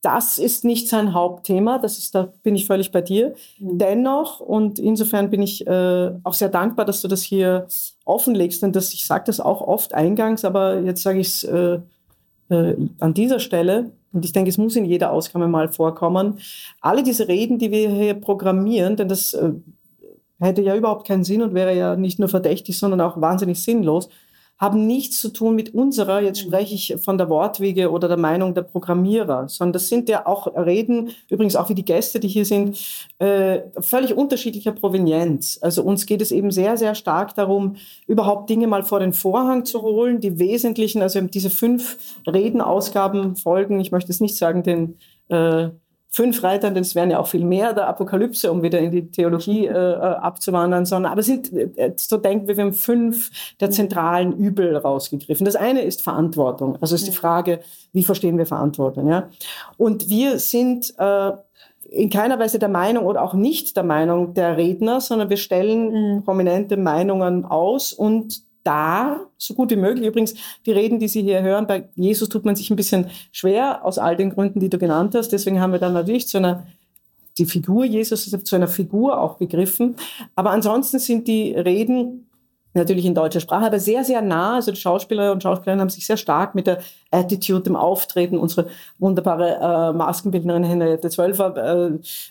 das ist nicht sein Hauptthema, das ist, da bin ich völlig bei dir. Mhm. Dennoch, und insofern bin ich äh, auch sehr dankbar, dass du das hier offenlegst, denn das, ich sage das auch oft eingangs, aber jetzt sage ich es äh, äh, an dieser Stelle, und ich denke, es muss in jeder Ausgabe mal vorkommen, alle diese Reden, die wir hier programmieren, denn das äh, hätte ja überhaupt keinen Sinn und wäre ja nicht nur verdächtig, sondern auch wahnsinnig sinnlos, haben nichts zu tun mit unserer, jetzt mhm. spreche ich von der Wortwege oder der Meinung der Programmierer, sondern das sind ja auch Reden, übrigens auch wie die Gäste, die hier sind, äh, völlig unterschiedlicher Provenienz. Also uns geht es eben sehr, sehr stark darum, überhaupt Dinge mal vor den Vorhang zu holen, die wesentlichen, also diese fünf Redenausgaben folgen, ich möchte es nicht sagen, den äh, fünf Reitern, denn es wären ja auch viel mehr der Apokalypse, um wieder in die Theologie äh, äh abzuwandern, sondern aber sind, äh, so denken wir, wir haben fünf der zentralen Übel rausgegriffen. Das eine ist Verantwortung. Also ist die Frage, wie verstehen wir Verantwortung? Ja? Und wir sind äh, in keiner Weise der Meinung oder auch nicht der Meinung der Redner, sondern wir stellen mhm. prominente Meinungen aus und da, so gut wie möglich. Übrigens, die Reden, die Sie hier hören, bei Jesus tut man sich ein bisschen schwer, aus all den Gründen, die du genannt hast. Deswegen haben wir dann natürlich zu einer, die Figur Jesus zu einer Figur auch gegriffen. Aber ansonsten sind die Reden natürlich in deutscher Sprache, aber sehr, sehr nah. Also die Schauspieler und Schauspielerinnen haben sich sehr stark mit der Attitude, dem Auftreten. Unsere wunderbare äh, Maskenbildnerin Henriette Zwölfer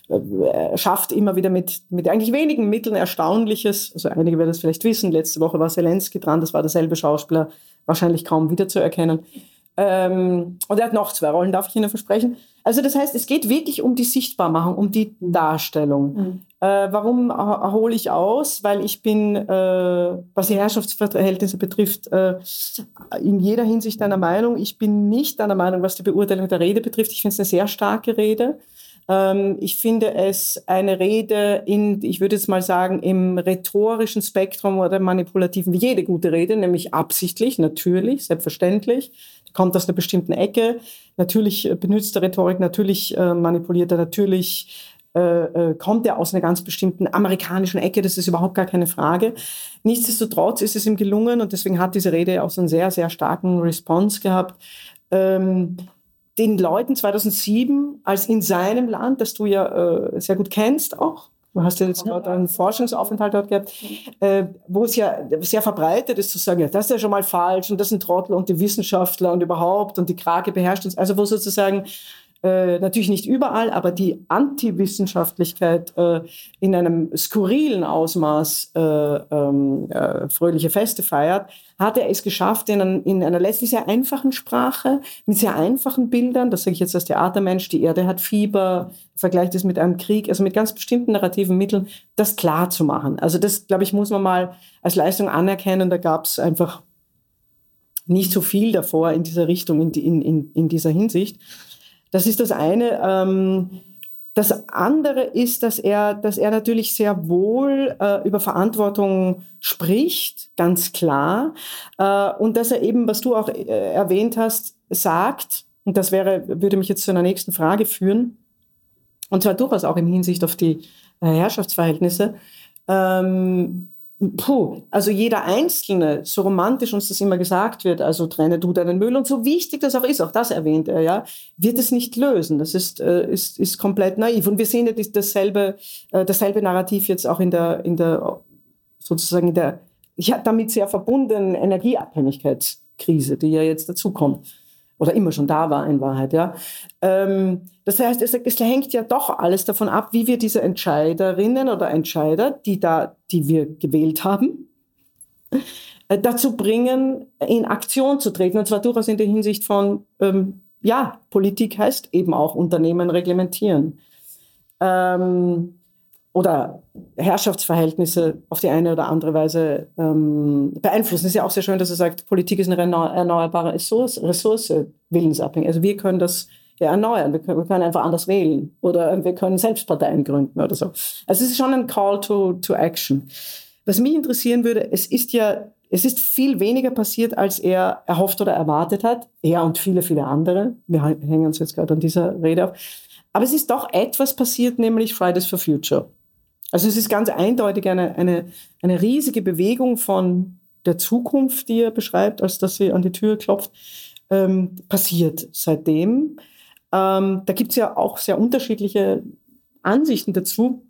äh, äh, schafft immer wieder mit, mit eigentlich wenigen Mitteln Erstaunliches. Also einige werden das vielleicht wissen. Letzte Woche war Zelensky dran, das war derselbe Schauspieler, wahrscheinlich kaum wiederzuerkennen. Ähm, und er hat noch zwei Rollen, darf ich Ihnen versprechen. Also das heißt, es geht wirklich um die Sichtbarmachung, um die Darstellung. Mhm. Äh, warum hole ich aus? Weil ich bin, äh, was die Herrschaftsverhältnisse betrifft, äh, in jeder Hinsicht einer Meinung. Ich bin nicht einer Meinung, was die Beurteilung der Rede betrifft. Ich finde es eine sehr starke Rede. Ähm, ich finde es eine Rede in, ich würde jetzt mal sagen, im rhetorischen Spektrum oder manipulativen, wie jede gute Rede, nämlich absichtlich, natürlich, selbstverständlich kommt aus einer bestimmten Ecke. Natürlich benutzt er Rhetorik, natürlich äh, manipuliert er, natürlich äh, äh, kommt er aus einer ganz bestimmten amerikanischen Ecke, das ist überhaupt gar keine Frage. Nichtsdestotrotz ist es ihm gelungen und deswegen hat diese Rede auch so einen sehr, sehr starken Response gehabt. Den Leuten 2007 als in seinem Land, das du ja äh, sehr gut kennst auch, Du hast ja jetzt dort einen Forschungsaufenthalt dort gehabt, äh, wo es ja sehr verbreitet ist zu sagen, ja, das ist ja schon mal falsch und das sind Trottel und die Wissenschaftler und überhaupt und die Krake beherrscht uns. Also wo sozusagen äh, natürlich nicht überall, aber die Antiwissenschaftlichkeit äh, in einem skurrilen Ausmaß äh, ähm, äh, fröhliche Feste feiert, hat er es geschafft, in, ein, in, einer letztlich sehr einfachen Sprache, mit sehr einfachen Bildern, das sage ich jetzt als Theatermensch, die Erde hat Fieber, vergleicht es mit einem Krieg, also mit ganz bestimmten narrativen Mitteln, das klar zu machen. Also das, glaube ich, muss man mal als Leistung anerkennen. Da gab es einfach nicht so viel davor in dieser Richtung, in, in, in, in dieser Hinsicht. Das ist das eine. Ähm, das andere ist, dass er, dass er natürlich sehr wohl äh, über Verantwortung spricht, ganz klar. Äh, und dass er eben, was du auch äh, erwähnt hast, sagt, und das wäre, würde mich jetzt zu einer nächsten Frage führen, und zwar durchaus auch in Hinsicht auf die äh, Herrschaftsverhältnisse, ähm, puh, also jeder Einzelne, so romantisch uns das immer gesagt wird, also trenne du deinen Müll und so wichtig das auch ist, auch das erwähnt er, ja, wird es nicht lösen. Das ist, äh, ist, ist komplett naiv. Und wir sehen ja dasselbe, äh, dasselbe Narrativ jetzt auch in der, in der, sozusagen in der, ja, damit sehr verbundenen Energieabhängigkeitskrise, die ja jetzt dazukommt oder immer schon da war in Wahrheit. Ja. Ähm, das heißt, es, es, hängt ja doch alles davon ab, wie wir diese Entscheiderinnen oder Entscheider, die, da, die wir gewählt haben, äh, dazu bringen, in Aktion zu treten. Und zwar durchaus in der Hinsicht von, ähm, ja, Politik heißt eben auch Unternehmen reglementieren. Ähm, oder Herrschaftsverhältnisse auf die eine oder andere Weise ähm, beeinflussen. Es ist ja auch sehr schön, dass er sagt, Politik ist eine erneuerbare Ressource, Ressource willensabhängig. Also wir können das ja erneuern, wir können, wir können, einfach anders wählen oder wir können Selbstparteien gründen oder so. Also es ist schon ein Call to, to Action. Was mich interessieren würde, es ist ja, es ist viel weniger passiert, als er erhofft oder erwartet hat. Er und viele, viele andere. Wir hängen uns jetzt gerade an dieser Rede auf. Aber es ist doch etwas passiert, nämlich Fridays for Future. Also es ist ganz eindeutig eine, eine, eine riesige Bewegung von der Zukunft, die er beschreibt, als dass sie an die Tür klopft, ähm, passiert seitdem. Ähm, da gibt es ja auch sehr unterschiedliche Ansichten dazu.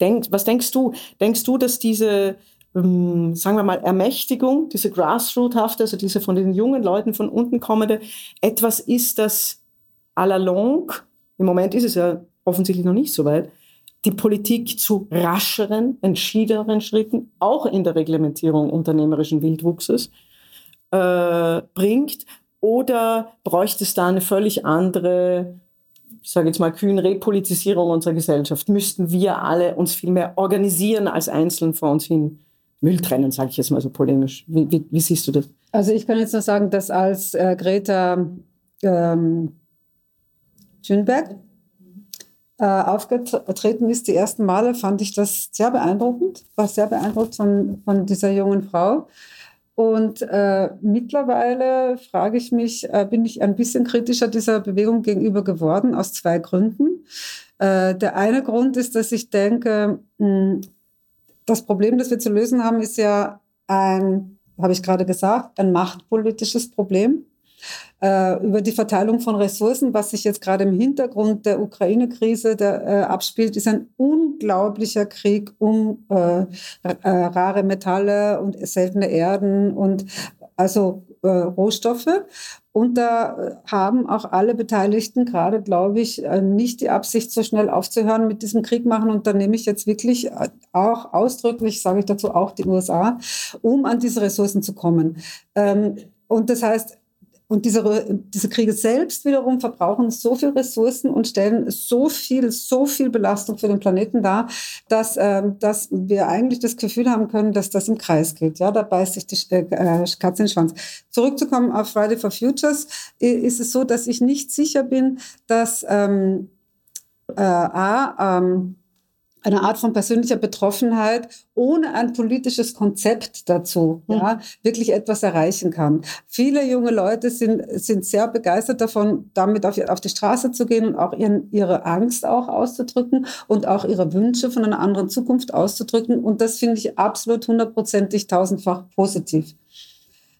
Denk, was denkst du? Denkst du, dass diese, ähm, sagen wir mal, Ermächtigung, diese Grassroot-hafte, also diese von den jungen Leuten von unten kommende, etwas ist, das à la longue, im Moment ist es ja offensichtlich noch nicht so weit, die Politik zu rascheren, entschiedeneren Schritten, auch in der Reglementierung unternehmerischen Wildwuchses, äh, bringt? Oder bräuchte es da eine völlig andere, ich sage jetzt mal kühn, Repolitisierung unserer Gesellschaft? Müssten wir alle uns viel mehr organisieren als einzeln vor uns hin Müll trennen, sage ich jetzt mal so polemisch. Wie, wie, wie, siehst du das? Also ich kann jetzt nur sagen, dass als äh, Greta ähm, Thunberg aufgetreten ist, die ersten Male, fand ich das sehr beeindruckend, war sehr beeindruckt von, von dieser jungen Frau. Und äh, mittlerweile frage ich mich, äh, bin ich ein bisschen kritischer dieser Bewegung gegenüber geworden, aus zwei Gründen. Äh, der eine Grund ist, dass ich denke, mh, hm, das Problem, das wir zu lösen haben, ist ja ein, habe ich gerade gesagt, ein machtpolitisches Problem äh, über die Verteilung von Ressourcen, was sich jetzt gerade im Hintergrund der Ukraine-Krise äh, abspielt, ist ein unglaublicher Krieg um äh, äh rare Metalle und seltene Erden und also äh, Rohstoffe. Und da haben auch alle Beteiligten gerade, glaube ich, nicht die Absicht, so schnell aufzuhören mit diesem Krieg machen. Und da nehme ich jetzt wirklich auch ausdrücklich, sage ich dazu auch die USA, um an diese Ressourcen zu kommen. Ähm, und das heißt, und diese, diese Kriege selbst wiederum verbrauchen so viel Ressourcen und stellen so viel, so viel Belastung für den Planeten dar, dass, äh, dass wir eigentlich das Gefühl haben können, dass das im Kreis geht. Ja, da beißt sich die äh, äh Katze in den Schwanz. Zurückzukommen auf Friday for Futures, ist es so, dass ich nicht sicher bin, dass ähm, äh, A, ähm, eine Art von persönlicher Betroffenheit ohne ein politisches Konzept dazu mhm. ja, wirklich etwas erreichen kann. Viele junge Leute sind, sind sehr begeistert davon, damit auf, auf die Straße zu gehen und auch ihren, ihre Angst auch auszudrücken und auch ihre Wünsche von einer anderen Zukunft auszudrücken. Und das finde ich absolut hundertprozentig tausendfach positiv.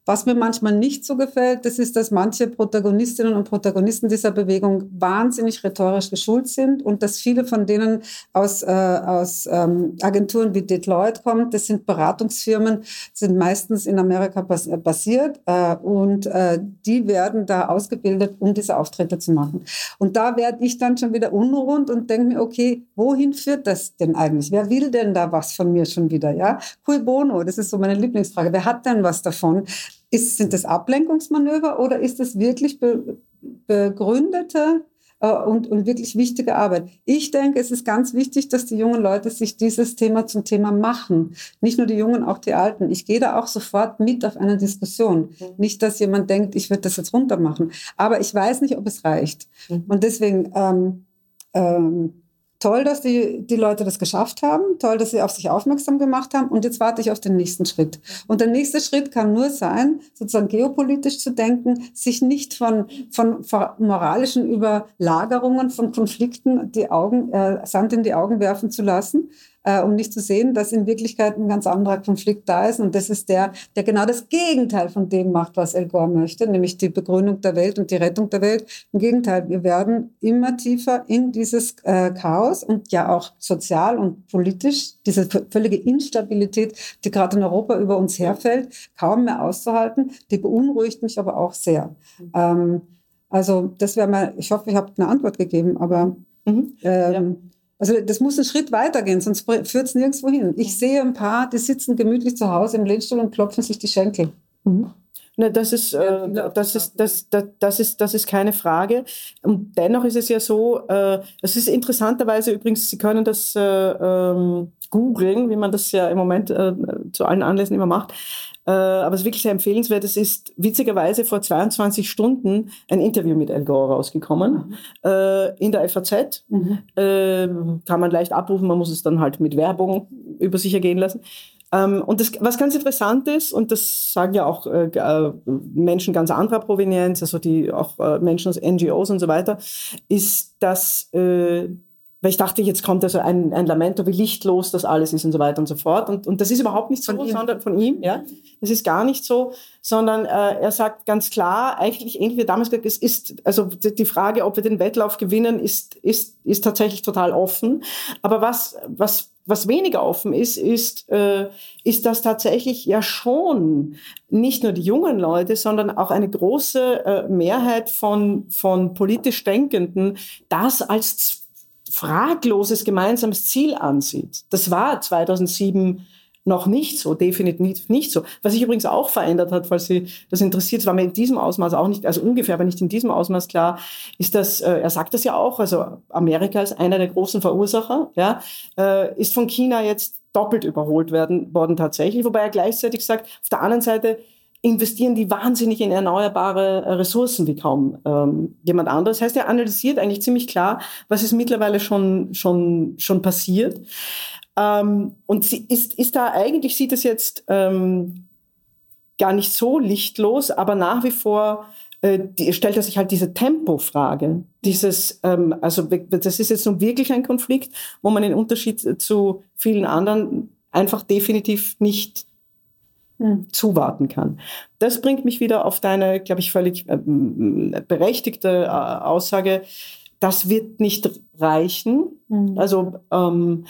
Was mir manchmal nicht so gefällt, das ist, dass manche Protagonistinnen und Protagonisten dieser Bewegung wahnsinnig rhetorisch geschult sind und dass viele von denen aus, äh, aus ähm, Agenturen wie Deloitte kommen. Das sind Beratungsfirmen, sind meistens in Amerika bas basiert äh, und äh, die werden da ausgebildet, um diese Auftritte zu machen. Und da werde ich dann schon wieder unruhend und denke mir, okay, wohin führt das denn eigentlich? Wer will denn da was von mir schon wieder? Ja, cui bono, das ist so meine Lieblingsfrage. Wer hat denn was davon? Ist, sind das Ablenkungsmanöver oder ist das wirklich be, begründete äh, und, und wirklich wichtige Arbeit? Ich denke, es ist ganz wichtig, dass die jungen Leute sich dieses Thema zum Thema machen. Nicht nur die Jungen, auch die Alten. Ich gehe da auch sofort mit auf eine Diskussion. Mhm. Nicht, dass jemand denkt, ich würde das jetzt runter machen. Aber ich weiß nicht, ob es reicht. Mhm. Und deswegen ähm, ähm, toll, dass die, die Leute das geschafft haben, toll, dass sie auf sich aufmerksam gemacht haben und jetzt warte ich auf den nächsten Schritt. Und der nächste Schritt kann nur sein, sozusagen geopolitisch zu denken, sich nicht von, von moralischen Überlagerungen, von Konflikten die Augen, äh, Sand in die Augen werfen zu lassen, äh, um nicht zu sehen, dass in Wirklichkeit ein ganz anderer Konflikt da ist. Und das ist der, der genau das Gegenteil von dem macht, was El Gore möchte, nämlich die Begründung der Welt und die Rettung der Welt. Im Gegenteil, wir werden immer tiefer in dieses äh, Chaos und ja auch sozial und politisch, diese völlige Instabilität, die gerade in Europa über uns herfällt, kaum mehr auszuhalten. Die beunruhigt mich aber auch sehr. Mhm. Ähm, also das wäre mal, ich hoffe, ich habe eine Antwort gegeben, aber mhm. ähm, ja. Also das muss einen Schritt weitergehen, sonst führt es nirgendwo hin. Ich sehe ein paar, die sitzen gemütlich zu Hause im Lehnstuhl und klopfen sich die Schenkel. Mhm. Ne, das, ist, äh, das, ist, das, das, das, ist, das ist keine Frage. Und dennoch ist es ja so, äh, es ist interessanterweise übrigens, Sie können das äh, ähm, googeln, wie man das ja im Moment äh, zu allen Anlässen immer macht. Äh, aber es ist wirklich sehr empfehlenswert. Es ist witzigerweise vor 22 Stunden ein Interview mit El Gore rausgekommen mhm. äh, in der FAZ. Mhm. Äh, kann man leicht abrufen, man muss es dann halt mit Werbung über sich ergehen lassen. Ähm, und das, was ganz interessant ist, und das sagen ja auch äh, Menschen ganz anderer Provenienz, also die auch Menschen aus NGOs und so weiter, ist, dass weil ich dachte, jetzt kommt also ein, ein Lamento, wie lichtlos das alles ist und so weiter und so fort. Und, und das ist überhaupt nicht so, von sondern von ihm, ja. Das ist gar nicht so, sondern äh, er sagt ganz klar, eigentlich ähnlich wie damals gesagt, es ist, also die Frage, ob wir den Wettlauf gewinnen, ist, ist, ist tatsächlich total offen. Aber was, was, was weniger offen ist, ist, äh, ist, dass tatsächlich ja schon nicht nur die jungen Leute, sondern auch eine große äh, Mehrheit von, von politisch Denkenden das als fragloses gemeinsames Ziel ansieht. Das war 2007 noch nicht so, definitiv nicht so. Was sich übrigens auch verändert hat, falls Sie das interessiert, war mir in diesem Ausmaß auch nicht, also ungefähr, aber nicht in diesem Ausmaß klar, ist dass, äh, er sagt das ja auch, also Amerika ist einer der großen Verursacher, ja, äh, ist von China jetzt doppelt überholt werden, worden tatsächlich, wobei er gleichzeitig sagt, auf der anderen Seite investieren die wahnsinnig in erneuerbare äh, Ressourcen wie kaum ähm, jemand anderes. Das heißt, er analysiert eigentlich ziemlich klar, was ist mittlerweile schon, schon, schon passiert. Ähm, und sie ist, ist da eigentlich, sieht es jetzt ähm, gar nicht so lichtlos, aber nach wie vor äh, die, stellt er sich halt diese Tempofrage. Dieses, ähm, also das ist jetzt nun wirklich ein Konflikt, wo man in Unterschied zu vielen anderen einfach definitiv nicht hm. zuwarten kann. Das bringt mich wieder auf deine, glaube ich, völlig äh, berechtigte äh, Aussage, das wird nicht reichen. Mhm. Also ähm,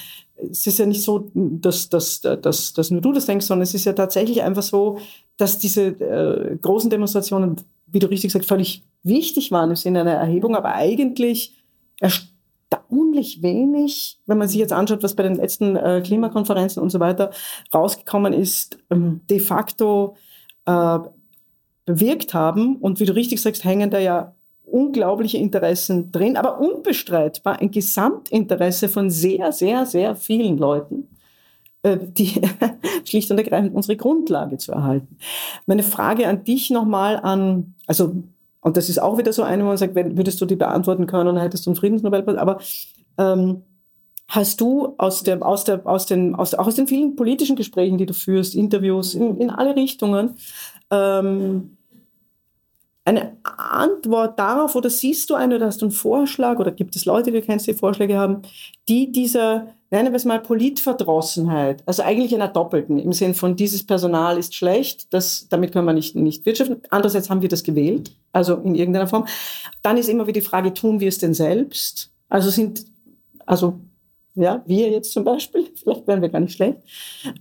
es ist ja nicht so, dass, dass, dass, dass nur du das denkst, sondern es ist ja tatsächlich einfach so, dass diese äh, großen Demonstrationen, wie du richtig sagst, völlig wichtig waren im Sinne einer Erhebung, aber eigentlich erstaunlich wenig, wenn man sich jetzt anschaut, was bei den letzten äh, Klimakonferenzen und so weiter rausgekommen ist, ähm, de facto äh, bewirkt haben. Und wie du richtig sagst, hängen da ja unglaubliche Interessen drin, aber unbestreitbar ein Gesamtinteresse von sehr, sehr, sehr vielen Leuten, äh, die <laughs> schlicht und ergreifend unsere Grundlage zu erhalten. Meine Frage an dich nochmal an, also und das ist auch wieder so eine, wo man sagt, wenn, würdest du die beantworten können, dann hättest du einen Friedensnobelpreis. Aber ähm, hast du aus, der, aus, der, aus, den, aus, auch aus den vielen politischen Gesprächen, die du führst, Interviews in, in alle Richtungen, ähm, eine Antwort darauf oder siehst du eine oder hast du einen Vorschlag oder gibt es Leute, die du kennst, die Vorschläge haben, die dieser, nennen wir es mal, Politverdrossenheit, also eigentlich einer doppelten, im Sinn von dieses Personal ist schlecht, das, damit können wir nicht, nicht wirtschaften. Andererseits haben wir das gewählt, also in irgendeiner Form. Dann ist immer wieder die Frage, tun wir es denn selbst? Also sind, also ja, wir jetzt zum Beispiel, <laughs> vielleicht wären wir gar nicht schlecht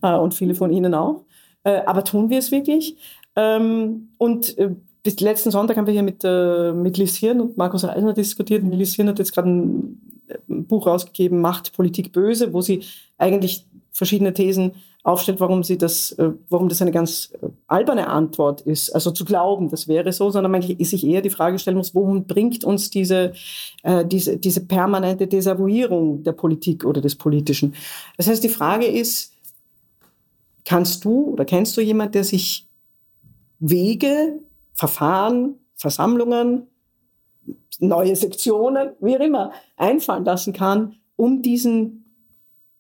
äh, und viele von Ihnen auch, äh, aber tun wir es wirklich? Ähm, und äh, bis letzten Sonntag haben wir hier mit, äh, mit Liz Hirn und Markus Reisner diskutiert. Und Liz Hirn hat jetzt gerade ein, ein, Buch rausgegeben, Macht, Politik, Böse, wo sie eigentlich verschiedene Thesen aufstellt, warum sie das, äh, warum das eine ganz äh, alberne Antwort ist. Also zu glauben, das wäre so, sondern man sich eher die Frage stellen muss, wohin bringt uns diese, äh, diese, diese permanente Desavouierung der Politik oder des Politischen? Das heißt, die Frage ist, kannst du oder kennst du jemand, der sich Wege Verfahren, Versammlungen, neue Sektionen, wie auch immer, einfallen lassen kann, um diesen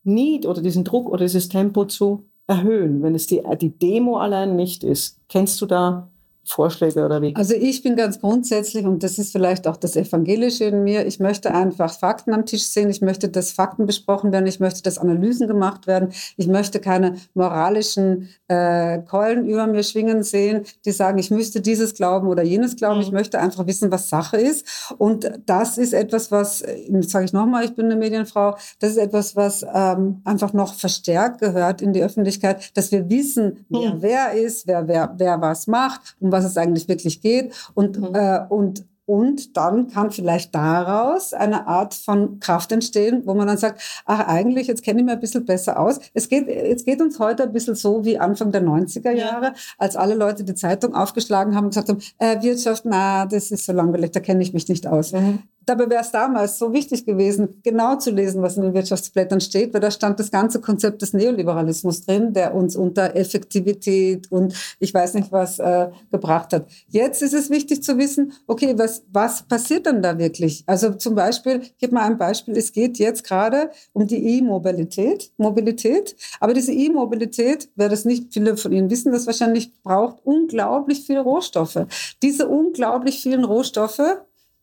Need oder diesen Druck oder dieses Tempo zu erhöhen, wenn es die, die Demo allein nicht ist. Kennst du da Vorschläge oder wie? Also ich bin ganz grundsätzlich, und das ist vielleicht auch das Evangelische in mir, ich möchte einfach Fakten am Tisch sehen, ich möchte, dass Fakten besprochen werden, ich möchte, dass Analysen gemacht werden, ich möchte keine moralischen äh, Keulen über mir schwingen sehen, die sagen, ich müsste dieses glauben oder jenes glauben, mhm. ich möchte einfach wissen, was Sache ist. Und das ist etwas, was, sage ich nochmal, ich bin eine Medienfrau, das ist etwas, was ähm, einfach noch verstärkt gehört in die Öffentlichkeit, dass wir wissen, wer mhm. wer ist, wer, wer, wer was macht und was es eigentlich wirklich geht. Und, mhm. äh, und und dann kann vielleicht daraus eine Art von Kraft entstehen, wo man dann sagt, ach eigentlich, jetzt kenne ich mich ein bisschen besser aus. Es geht, es geht uns heute ein bisschen so wie Anfang der 90er Jahre, ja. als alle Leute die Zeitung aufgeschlagen haben und gesagt haben, äh, Wirtschaft, na, das ist so langweilig, da kenne ich mich nicht aus. Mhm. Dabei wäre es damals so wichtig gewesen, genau zu lesen, was in den Wirtschaftsblättern steht, weil da stand das ganze Konzept des Neoliberalismus drin, der uns unter Effektivität und ich weiß nicht was äh, gebracht hat. Jetzt ist es wichtig zu wissen, okay, was, was passiert denn da wirklich? Also zum Beispiel, ich gebe mal ein Beispiel, es geht jetzt gerade um die E-Mobilität, Mobilität, aber diese E-Mobilität, wer das nicht, viele von Ihnen wissen das wahrscheinlich, braucht unglaublich viele Rohstoffe. Diese unglaublich vielen Rohstoffe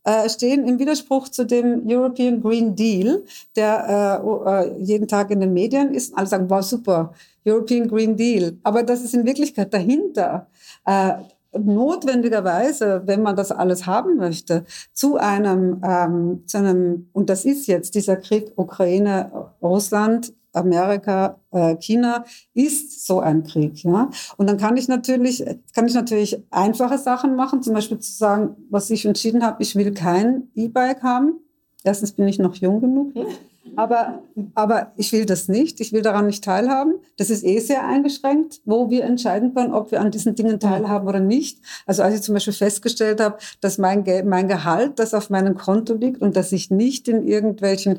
äh, stehen im Widerspruch zu dem European Green Deal, der äh, äh, jeden Tag in den Medien ist. Alle sagen, wow, super, European Green Deal. Aber das ist in Wirklichkeit dahinter. Äh, notwendigerweise, wenn man das alles haben möchte, zu einem, ähm, zu einem, und das ist jetzt dieser Krieg Ukraine, Russland, Amerika, äh, China ist so ein Krieg. Ja? Und dann kann ich natürlich, kann ich natürlich einfache Sachen machen, zum Beispiel zu sagen, was ich entschieden habe, ich will kein E-Bike haben. Erstens bin ich noch jung genug. Aber, aber ich will das nicht. Ich will daran nicht teilhaben. Das ist eh sehr eingeschränkt, wo wir entscheiden können, ob wir an diesen Dingen teilhaben oder nicht. Also als ich zum Beispiel festgestellt habe, dass mein, mein Gehalt, das auf meinem Konto liegt und dass ich nicht in irgendwelchen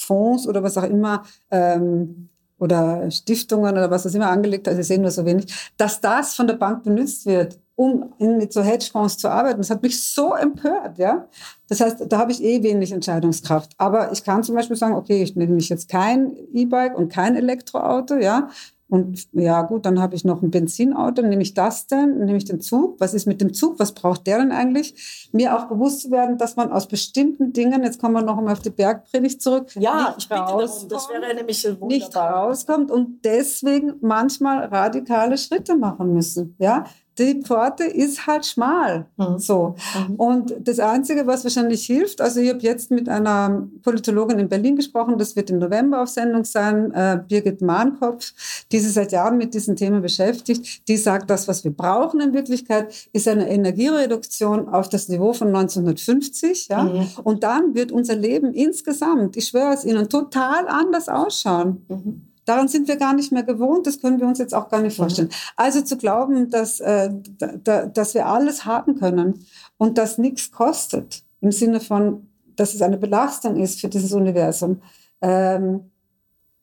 Fonds oder was auch immer ähm, oder Stiftungen oder was das immer angelegt hat, ich sehe nur so wenig, dass das von der Bank benutzt wird, um mit so Hedgefonds zu arbeiten. Das hat mich so empört, ja. Das heißt, da habe ich eh wenig Entscheidungskraft. Aber ich kann zum Beispiel sagen, okay, ich nehme mich jetzt kein E-Bike und kein Elektroauto, ja. Und ja, gut, dann habe ich noch ein Benzinauto, nehme ich das denn, nehme ich den Zug. Was ist mit dem Zug? Was braucht der denn eigentlich? Mir auch bewusst zu werden, dass man aus bestimmten Dingen, jetzt kommen wir noch einmal auf die Bergpredigt zurück, ja, ich bitte darum, das wäre nämlich nicht rauskommt und deswegen manchmal radikale Schritte machen müssen. Ja, die Pforte ist halt schmal. Mhm. So. Mhm. Und das Einzige, was wahrscheinlich hilft, also ich habe jetzt mit einer Politologin in Berlin gesprochen, das wird im November auf Sendung sein, äh, Birgit Mahnkopf, die sich seit Jahren mit diesem Thema beschäftigt, die sagt, das, was wir brauchen in Wirklichkeit, ist eine Energiereduktion auf das Niveau von 1950. Ja? Mhm. Und dann wird unser Leben insgesamt, ich schwöre es Ihnen, total anders ausschauen. Daran sind wir gar nicht mehr gewohnt, das können wir uns jetzt auch gar nicht mhm. vorstellen. Mhm. Also zu glauben, dass, äh, da, dass wir alles haben können und das nichts kostet, im Sinne von, dass es eine Belastung ist für dieses Universum, ähm,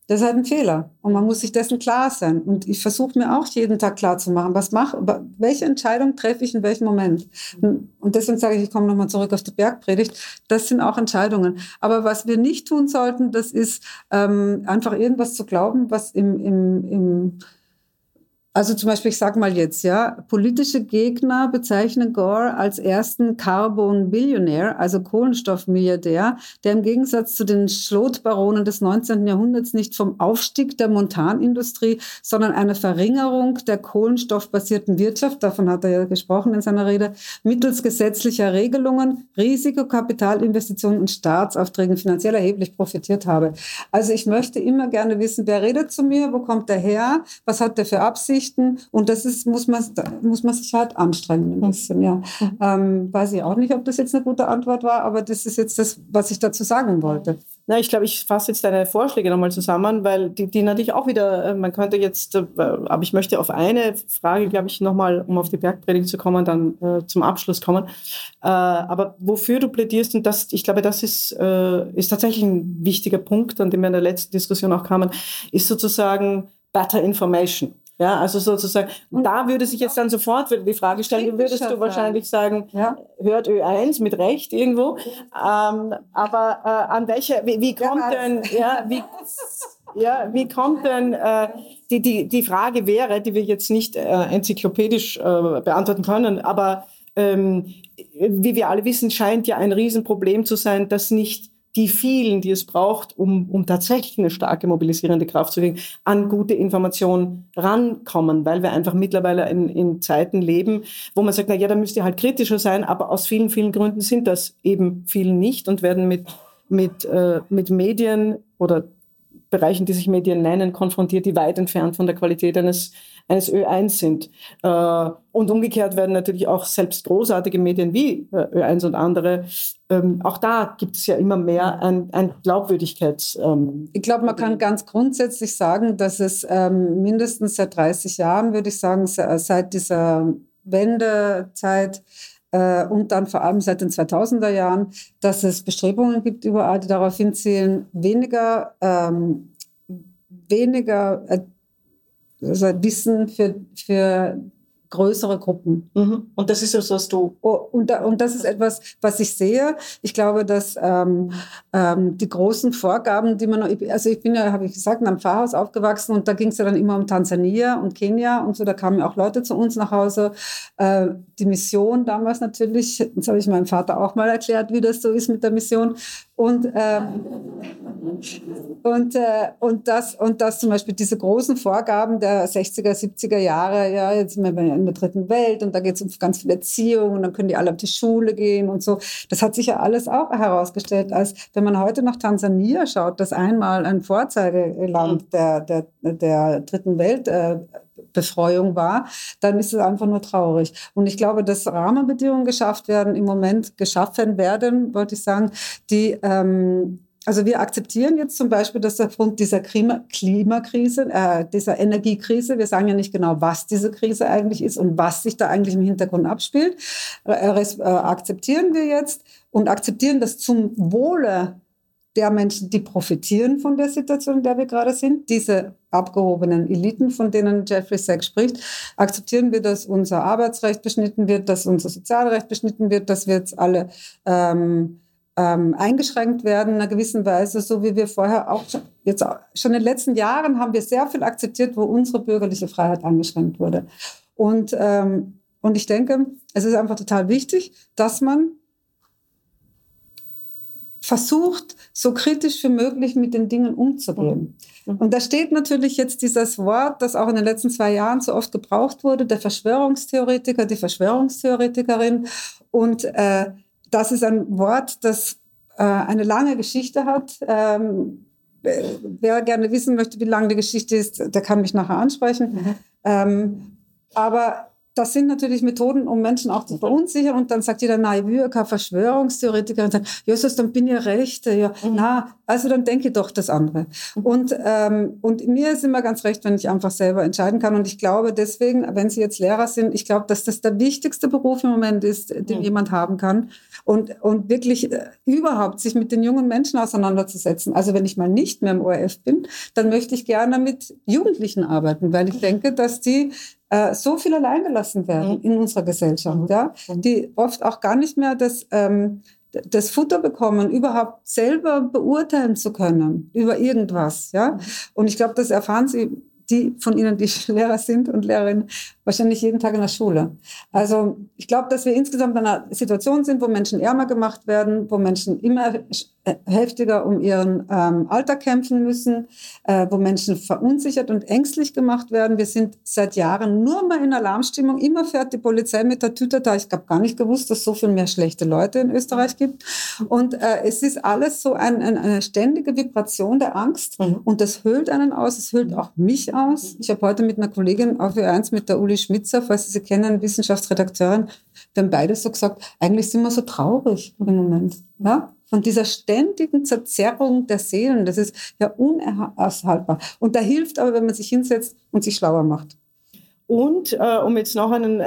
das ist halt ein Fehler. Und man muss sich dessen klar sein. Und ich versuche mir auch jeden Tag klar zu machen, was mache, welche Entscheidung treffe ich in welchem Moment. Und deswegen sage ich, ich komme nochmal zurück auf die Bergpredigt. Das sind auch Entscheidungen. Aber was wir nicht tun sollten, das ist ähm, einfach irgendwas zu glauben, was im, im, im also zum Beispiel, ich sage mal jetzt, ja, politische Gegner bezeichnen Gore als ersten Carbon Billionaire, also Kohlenstoffmilliardär, der im Gegensatz zu den Schlotbaronen des 19. Jahrhunderts nicht vom Aufstieg der Montanindustrie, sondern einer Verringerung der kohlenstoffbasierten Wirtschaft, davon hat er ja gesprochen in seiner Rede, mittels gesetzlicher Regelungen, Risikokapitalinvestitionen und Staatsaufträgen finanziell erheblich profitiert habe. Also ich möchte immer gerne wissen, wer redet zu mir, wo kommt der her, was hat der für Absicht, Geschichten. Und das ist, muss man, muss man sich halt anstrengen ein bisschen, ja. Mhm. Ähm, weiß ich auch nicht, ob das jetzt eine gute Antwort war, aber das ist jetzt das, was ich dazu sagen wollte. Na, ich glaube, ich fasse jetzt deine Vorschläge nochmal zusammen, weil die, die natürlich auch wieder, äh, man könnte jetzt, äh, aber ich möchte auf eine Frage, glaube ich, nochmal, um auf die Bergpredigt zu kommen, dann äh, zum Abschluss kommen. Äh, aber wofür du plädierst, und das, ich glaube, das ist, äh, ist tatsächlich ein wichtiger Punkt, an dem wir in der letzten Diskussion auch kamen, ist sozusagen Better Information. Ja, also sozusagen, und da würde sich jetzt dann sofort die Frage stellen, würdest du wahrscheinlich sagen, ja. hört Ö1 mit Recht irgendwo, ähm, aber äh, an welcher, wie, wie kommt denn, ja, wie, Ja, wie kommt denn, äh, die, die, die Frage wäre, die wir jetzt nicht äh, enzyklopädisch äh, beantworten können, aber ähm, wie wir alle wissen, scheint ja ein Riesenproblem zu sein, dass nicht die vielen, die es braucht, um, um tatsächlich eine starke mobilisierende Kraft zu kriegen, an gute Informationen rankommen, weil wir einfach mittlerweile in, in Zeiten leben, wo man sagt, na ja, da müsst ihr halt kritischer sein, aber aus vielen, vielen Gründen sind das eben vielen nicht und werden mit, mit, äh, mit Medien oder Bereichen, die sich Medien nennen, konfrontiert, die weit entfernt von der Qualität eines, eines Ö1 sind. Äh, und umgekehrt werden natürlich auch selbst großartige Medien wie äh, Ö1 und andere, ähm, auch da gibt es ja immer mehr ein, ein Glaubwürdigkeits. Ähm, ich glaube, man kann ganz grundsätzlich sagen, dass es ähm, mindestens seit 30 Jahren, würde ich sagen, seit dieser Wendezeit, und dann vor allem seit den 2000er Jahren, dass es Bestrebungen gibt überall, die darauf hinzielen, weniger, ähm, weniger äh, also Wissen für, für größere Gruppen. Mhm. Und das ist das, was du. Oh, und, da, und das ist etwas, was ich sehe. Ich glaube, dass ähm, ähm, die großen Vorgaben, die man, also ich bin ja, habe ich gesagt, in einem Pfarrhaus aufgewachsen und da ging es ja dann immer um Tansania und Kenia und so. Da kamen ja auch Leute zu uns nach Hause. Äh, die Mission damals natürlich, das habe ich meinem Vater auch mal erklärt, wie das so ist mit der Mission. Und, ähm, und, äh, und, das, und das zum Beispiel diese großen Vorgaben der 60er, 70er Jahre, ja, jetzt sind wir in der dritten Welt und da geht es um ganz viel Erziehung und dann können die alle auf die Schule gehen und so. Das hat sich ja alles auch herausgestellt, als wenn man heute nach Tansania schaut, das einmal ein Vorzeigeland mhm. der, der, der dritten Welt äh, Betreuung war, dann ist es einfach nur traurig. Und ich glaube, dass Rahmenbedingungen geschafft werden, im Moment geschaffen werden, wollte ich sagen, die ähm, also wir akzeptieren jetzt zum Beispiel, dass aufgrund dieser Klima Klimakrise, äh, dieser Energiekrise, wir sagen ja nicht genau, was diese Krise eigentlich ist und was sich da eigentlich im Hintergrund abspielt, äh, äh, akzeptieren wir jetzt und akzeptieren das zum Wohle der Menschen, die profitieren von der Situation, in der wir gerade sind, diese abgehobenen Eliten, von denen Jeffrey Sachs spricht, akzeptieren wir, dass unser Arbeitsrecht beschnitten wird, dass unser Sozialrecht beschnitten wird, dass wir jetzt alle ähm, ähm, eingeschränkt werden in einer gewissen Weise, so wie wir vorher auch schon, jetzt schon in den letzten Jahren haben wir sehr viel akzeptiert, wo unsere bürgerliche Freiheit eingeschränkt wurde. Und, ähm, und ich denke, es ist einfach total wichtig, dass man versucht, so kritisch wie möglich mit den Dingen umzugehen. Mhm. Und da steht natürlich jetzt dieses Wort, das auch in den letzten zwei Jahren so oft gebraucht wurde, der Verschwörungstheoretiker, die Verschwörungstheoretikerin. Und äh, das ist ein Wort, das äh, eine lange Geschichte hat. Ähm, wer gerne wissen möchte, wie lange die Geschichte ist, der kann mich nachher ansprechen. Mhm. Ähm, aber das sind natürlich Methoden, um Menschen auch zu verunsichern. Und dann sagt jeder, na, ich will keine Verschwörungstheoretiker. Und sagt, Jesus, dann bin ich Rechte. Ja, mhm. na, also dann denke ich doch das andere. Mhm. Und, ähm, und mir ist immer ganz recht, wenn ich einfach selber entscheiden kann. Und ich glaube deswegen, wenn Sie jetzt Lehrer sind, ich glaube, dass das der wichtigste Beruf im Moment ist, den mhm. jemand haben kann. Und, und wirklich äh, überhaupt sich mit den jungen Menschen auseinanderzusetzen. Also wenn ich mal nicht mehr im ORF bin, dann möchte ich gerne mit Jugendlichen arbeiten, weil ich denke, dass die äh, so viel allein gelassen werden mhm. in unserer Gesellschaft, mhm. ja, die oft auch gar nicht mehr das, ähm, das Futter bekommen, überhaupt selber beurteilen zu können über irgendwas, ja. Mhm. Und ich glaube, das erfahren sie die von Ihnen, die <laughs> Lehrer sind und Lehrerinnen, wahrscheinlich jeden Tag in der Schule. Also ich glaube, dass wir insgesamt in einer Situation sind, wo Menschen ärmer gemacht werden, wo Menschen immer äh, heftiger um ihren ähm, Alter kämpfen müssen, äh, wo Menschen verunsichert und ängstlich gemacht werden. Wir sind seit Jahren nur mal in Alarmstimmung. Immer fährt die Polizei mit der Tüte da. Ich habe gar nicht gewusst, dass es so viel mehr schlechte Leute in Österreich gibt. Und äh, es ist alles so ein, ein, eine ständige Vibration der Angst. Mhm. Und das hüllt einen aus. Es hüllt auch mich aus. Ich habe heute mit einer Kollegin auf Ö1 mit der Uli Schmitzer, falls Sie sie kennen, Wissenschaftsredakteurin, wir haben beide so gesagt, eigentlich sind wir so traurig im Moment. Ja? von dieser ständigen Zerzerrung der Seelen. Das ist ja unaushaltbar. Und da hilft aber, wenn man sich hinsetzt und sich schlauer macht. Und äh, um jetzt noch einen, äh,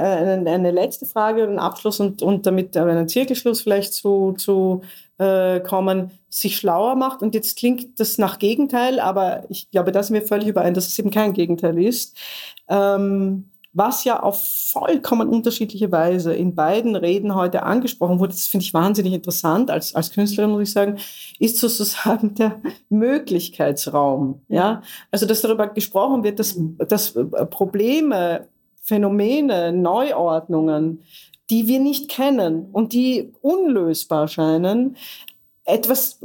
eine letzte Frage und einen Abschluss und, und damit einen Zirkelschluss vielleicht zu, zu äh, kommen, sich schlauer macht. Und jetzt klingt das nach Gegenteil, aber ich glaube, da sind wir völlig überein, dass es eben kein Gegenteil ist. Ähm, was ja auf vollkommen unterschiedliche Weise in beiden Reden heute angesprochen wurde, das finde ich wahnsinnig interessant als, als Künstlerin, muss ich sagen, ist sozusagen <laughs> der Möglichkeitsraum. Ja? Also, dass darüber gesprochen wird, dass, dass Probleme, Phänomene, Neuordnungen, die wir nicht kennen und die unlösbar scheinen, etwas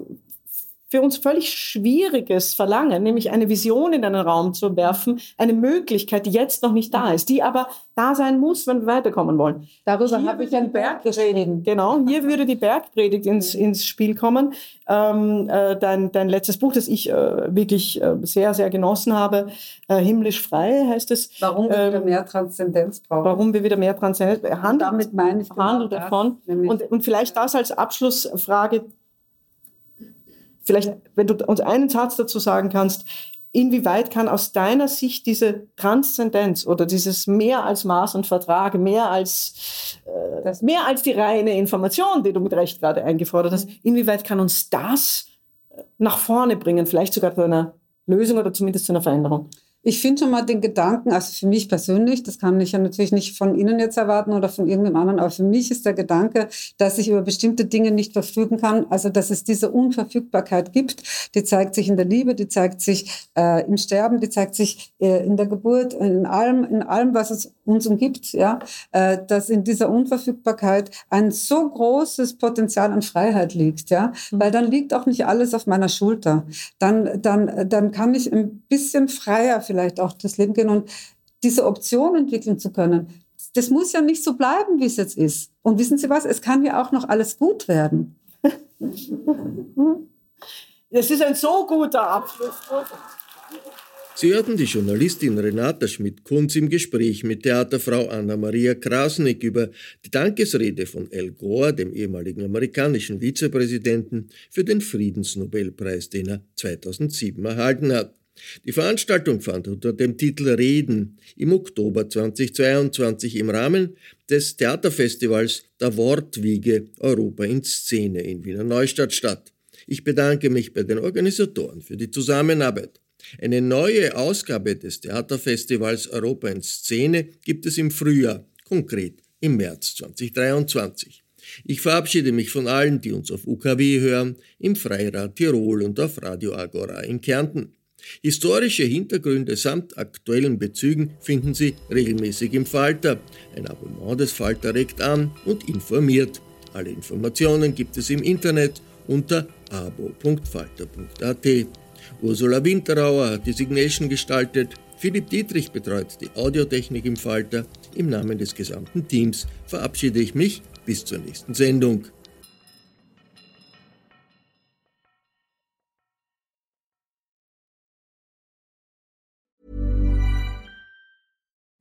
für uns völlig schwieriges Verlangen, nämlich eine Vision in einen Raum zu werfen, eine Möglichkeit, die jetzt noch nicht da ist, die aber da sein muss, wenn wir weiterkommen wollen. Darüber habe ich ein Bergpredigt. Genau, hier würde die Bergpredigt ins, ins Spiel kommen. Ähm, äh, dein, dein letztes Buch, das ich äh, wirklich äh, sehr, sehr genossen habe, äh, Himmlisch frei heißt es. Warum wir ähm, wieder mehr Transzendenz brauchen. Warum wir wieder mehr Transzendenz brauchen. Damit meine ich genau davon. Und, und vielleicht das als Abschlussfrage vielleicht, wenn du uns einen Satz dazu sagen kannst, inwieweit kann aus deiner Sicht diese Transzendenz oder dieses mehr als Maß und Vertrag, mehr als, äh, mehr als die reine Information, die du mit Recht gerade eingefordert hast, mhm. inwieweit kann uns das äh, nach vorne bringen, vielleicht sogar zu einer Lösung oder zumindest zu einer Veränderung? Ich finde schon mal den Gedanken, also für mich persönlich, das kann ich ja natürlich nicht von Ihnen jetzt erwarten oder von irgendeinem anderen, aber für mich ist der Gedanke, dass ich über bestimmte Dinge nicht verfügen kann, also dass es diese Unverfügbarkeit gibt, die zeigt sich in der Liebe, die zeigt sich äh, im Sterben, die zeigt sich äh, in der Geburt, in allem, in allem, was es uns umgibt, ja, äh, dass in dieser Unverfügbarkeit ein so großes Potenzial an Freiheit liegt, ja, mhm. weil dann liegt auch nicht alles auf meiner Schulter. Dann, dann, dann kann ich ein bisschen freier vielleicht auch das Leben gehen und diese Option entwickeln zu können. Das muss ja nicht so bleiben, wie es jetzt ist. Und wissen Sie was? Es kann ja auch noch alles gut werden. <laughs> Das ist ein so guter Abschluss. Sie hörten die Journalistin Renata Schmidt-Kunz im Gespräch mit Theaterfrau Anna-Maria Krasnick über die Dankesrede von Al Gore, dem ehemaligen amerikanischen Vizepräsidenten, für den Friedensnobelpreis, den er 2007 erhalten hat. Die Veranstaltung fand unter dem Titel Reden im Oktober 2022 im Rahmen des Theaterfestivals Der Wortwiege Europa in Szene in Wiener Neustadt statt. Ich bedanke mich bei den Organisatoren für die Zusammenarbeit. Eine neue Ausgabe des Theaterfestivals Europa in Szene gibt es im Frühjahr, konkret im März 2023. Ich verabschiede mich von allen, die uns auf UKW hören, im Freirad Tirol und auf Radio Agora in Kärnten. Historische Hintergründe samt aktuellen Bezügen finden Sie regelmäßig im Falter. Ein Abonnement des Falter regt an und informiert. Alle Informationen gibt es im Internet unter abo.falter.at. Ursula Winterauer hat die Signation gestaltet. Philipp Dietrich betreut die Audiotechnik im Falter. Im Namen des gesamten Teams verabschiede ich mich bis zur nächsten Sendung.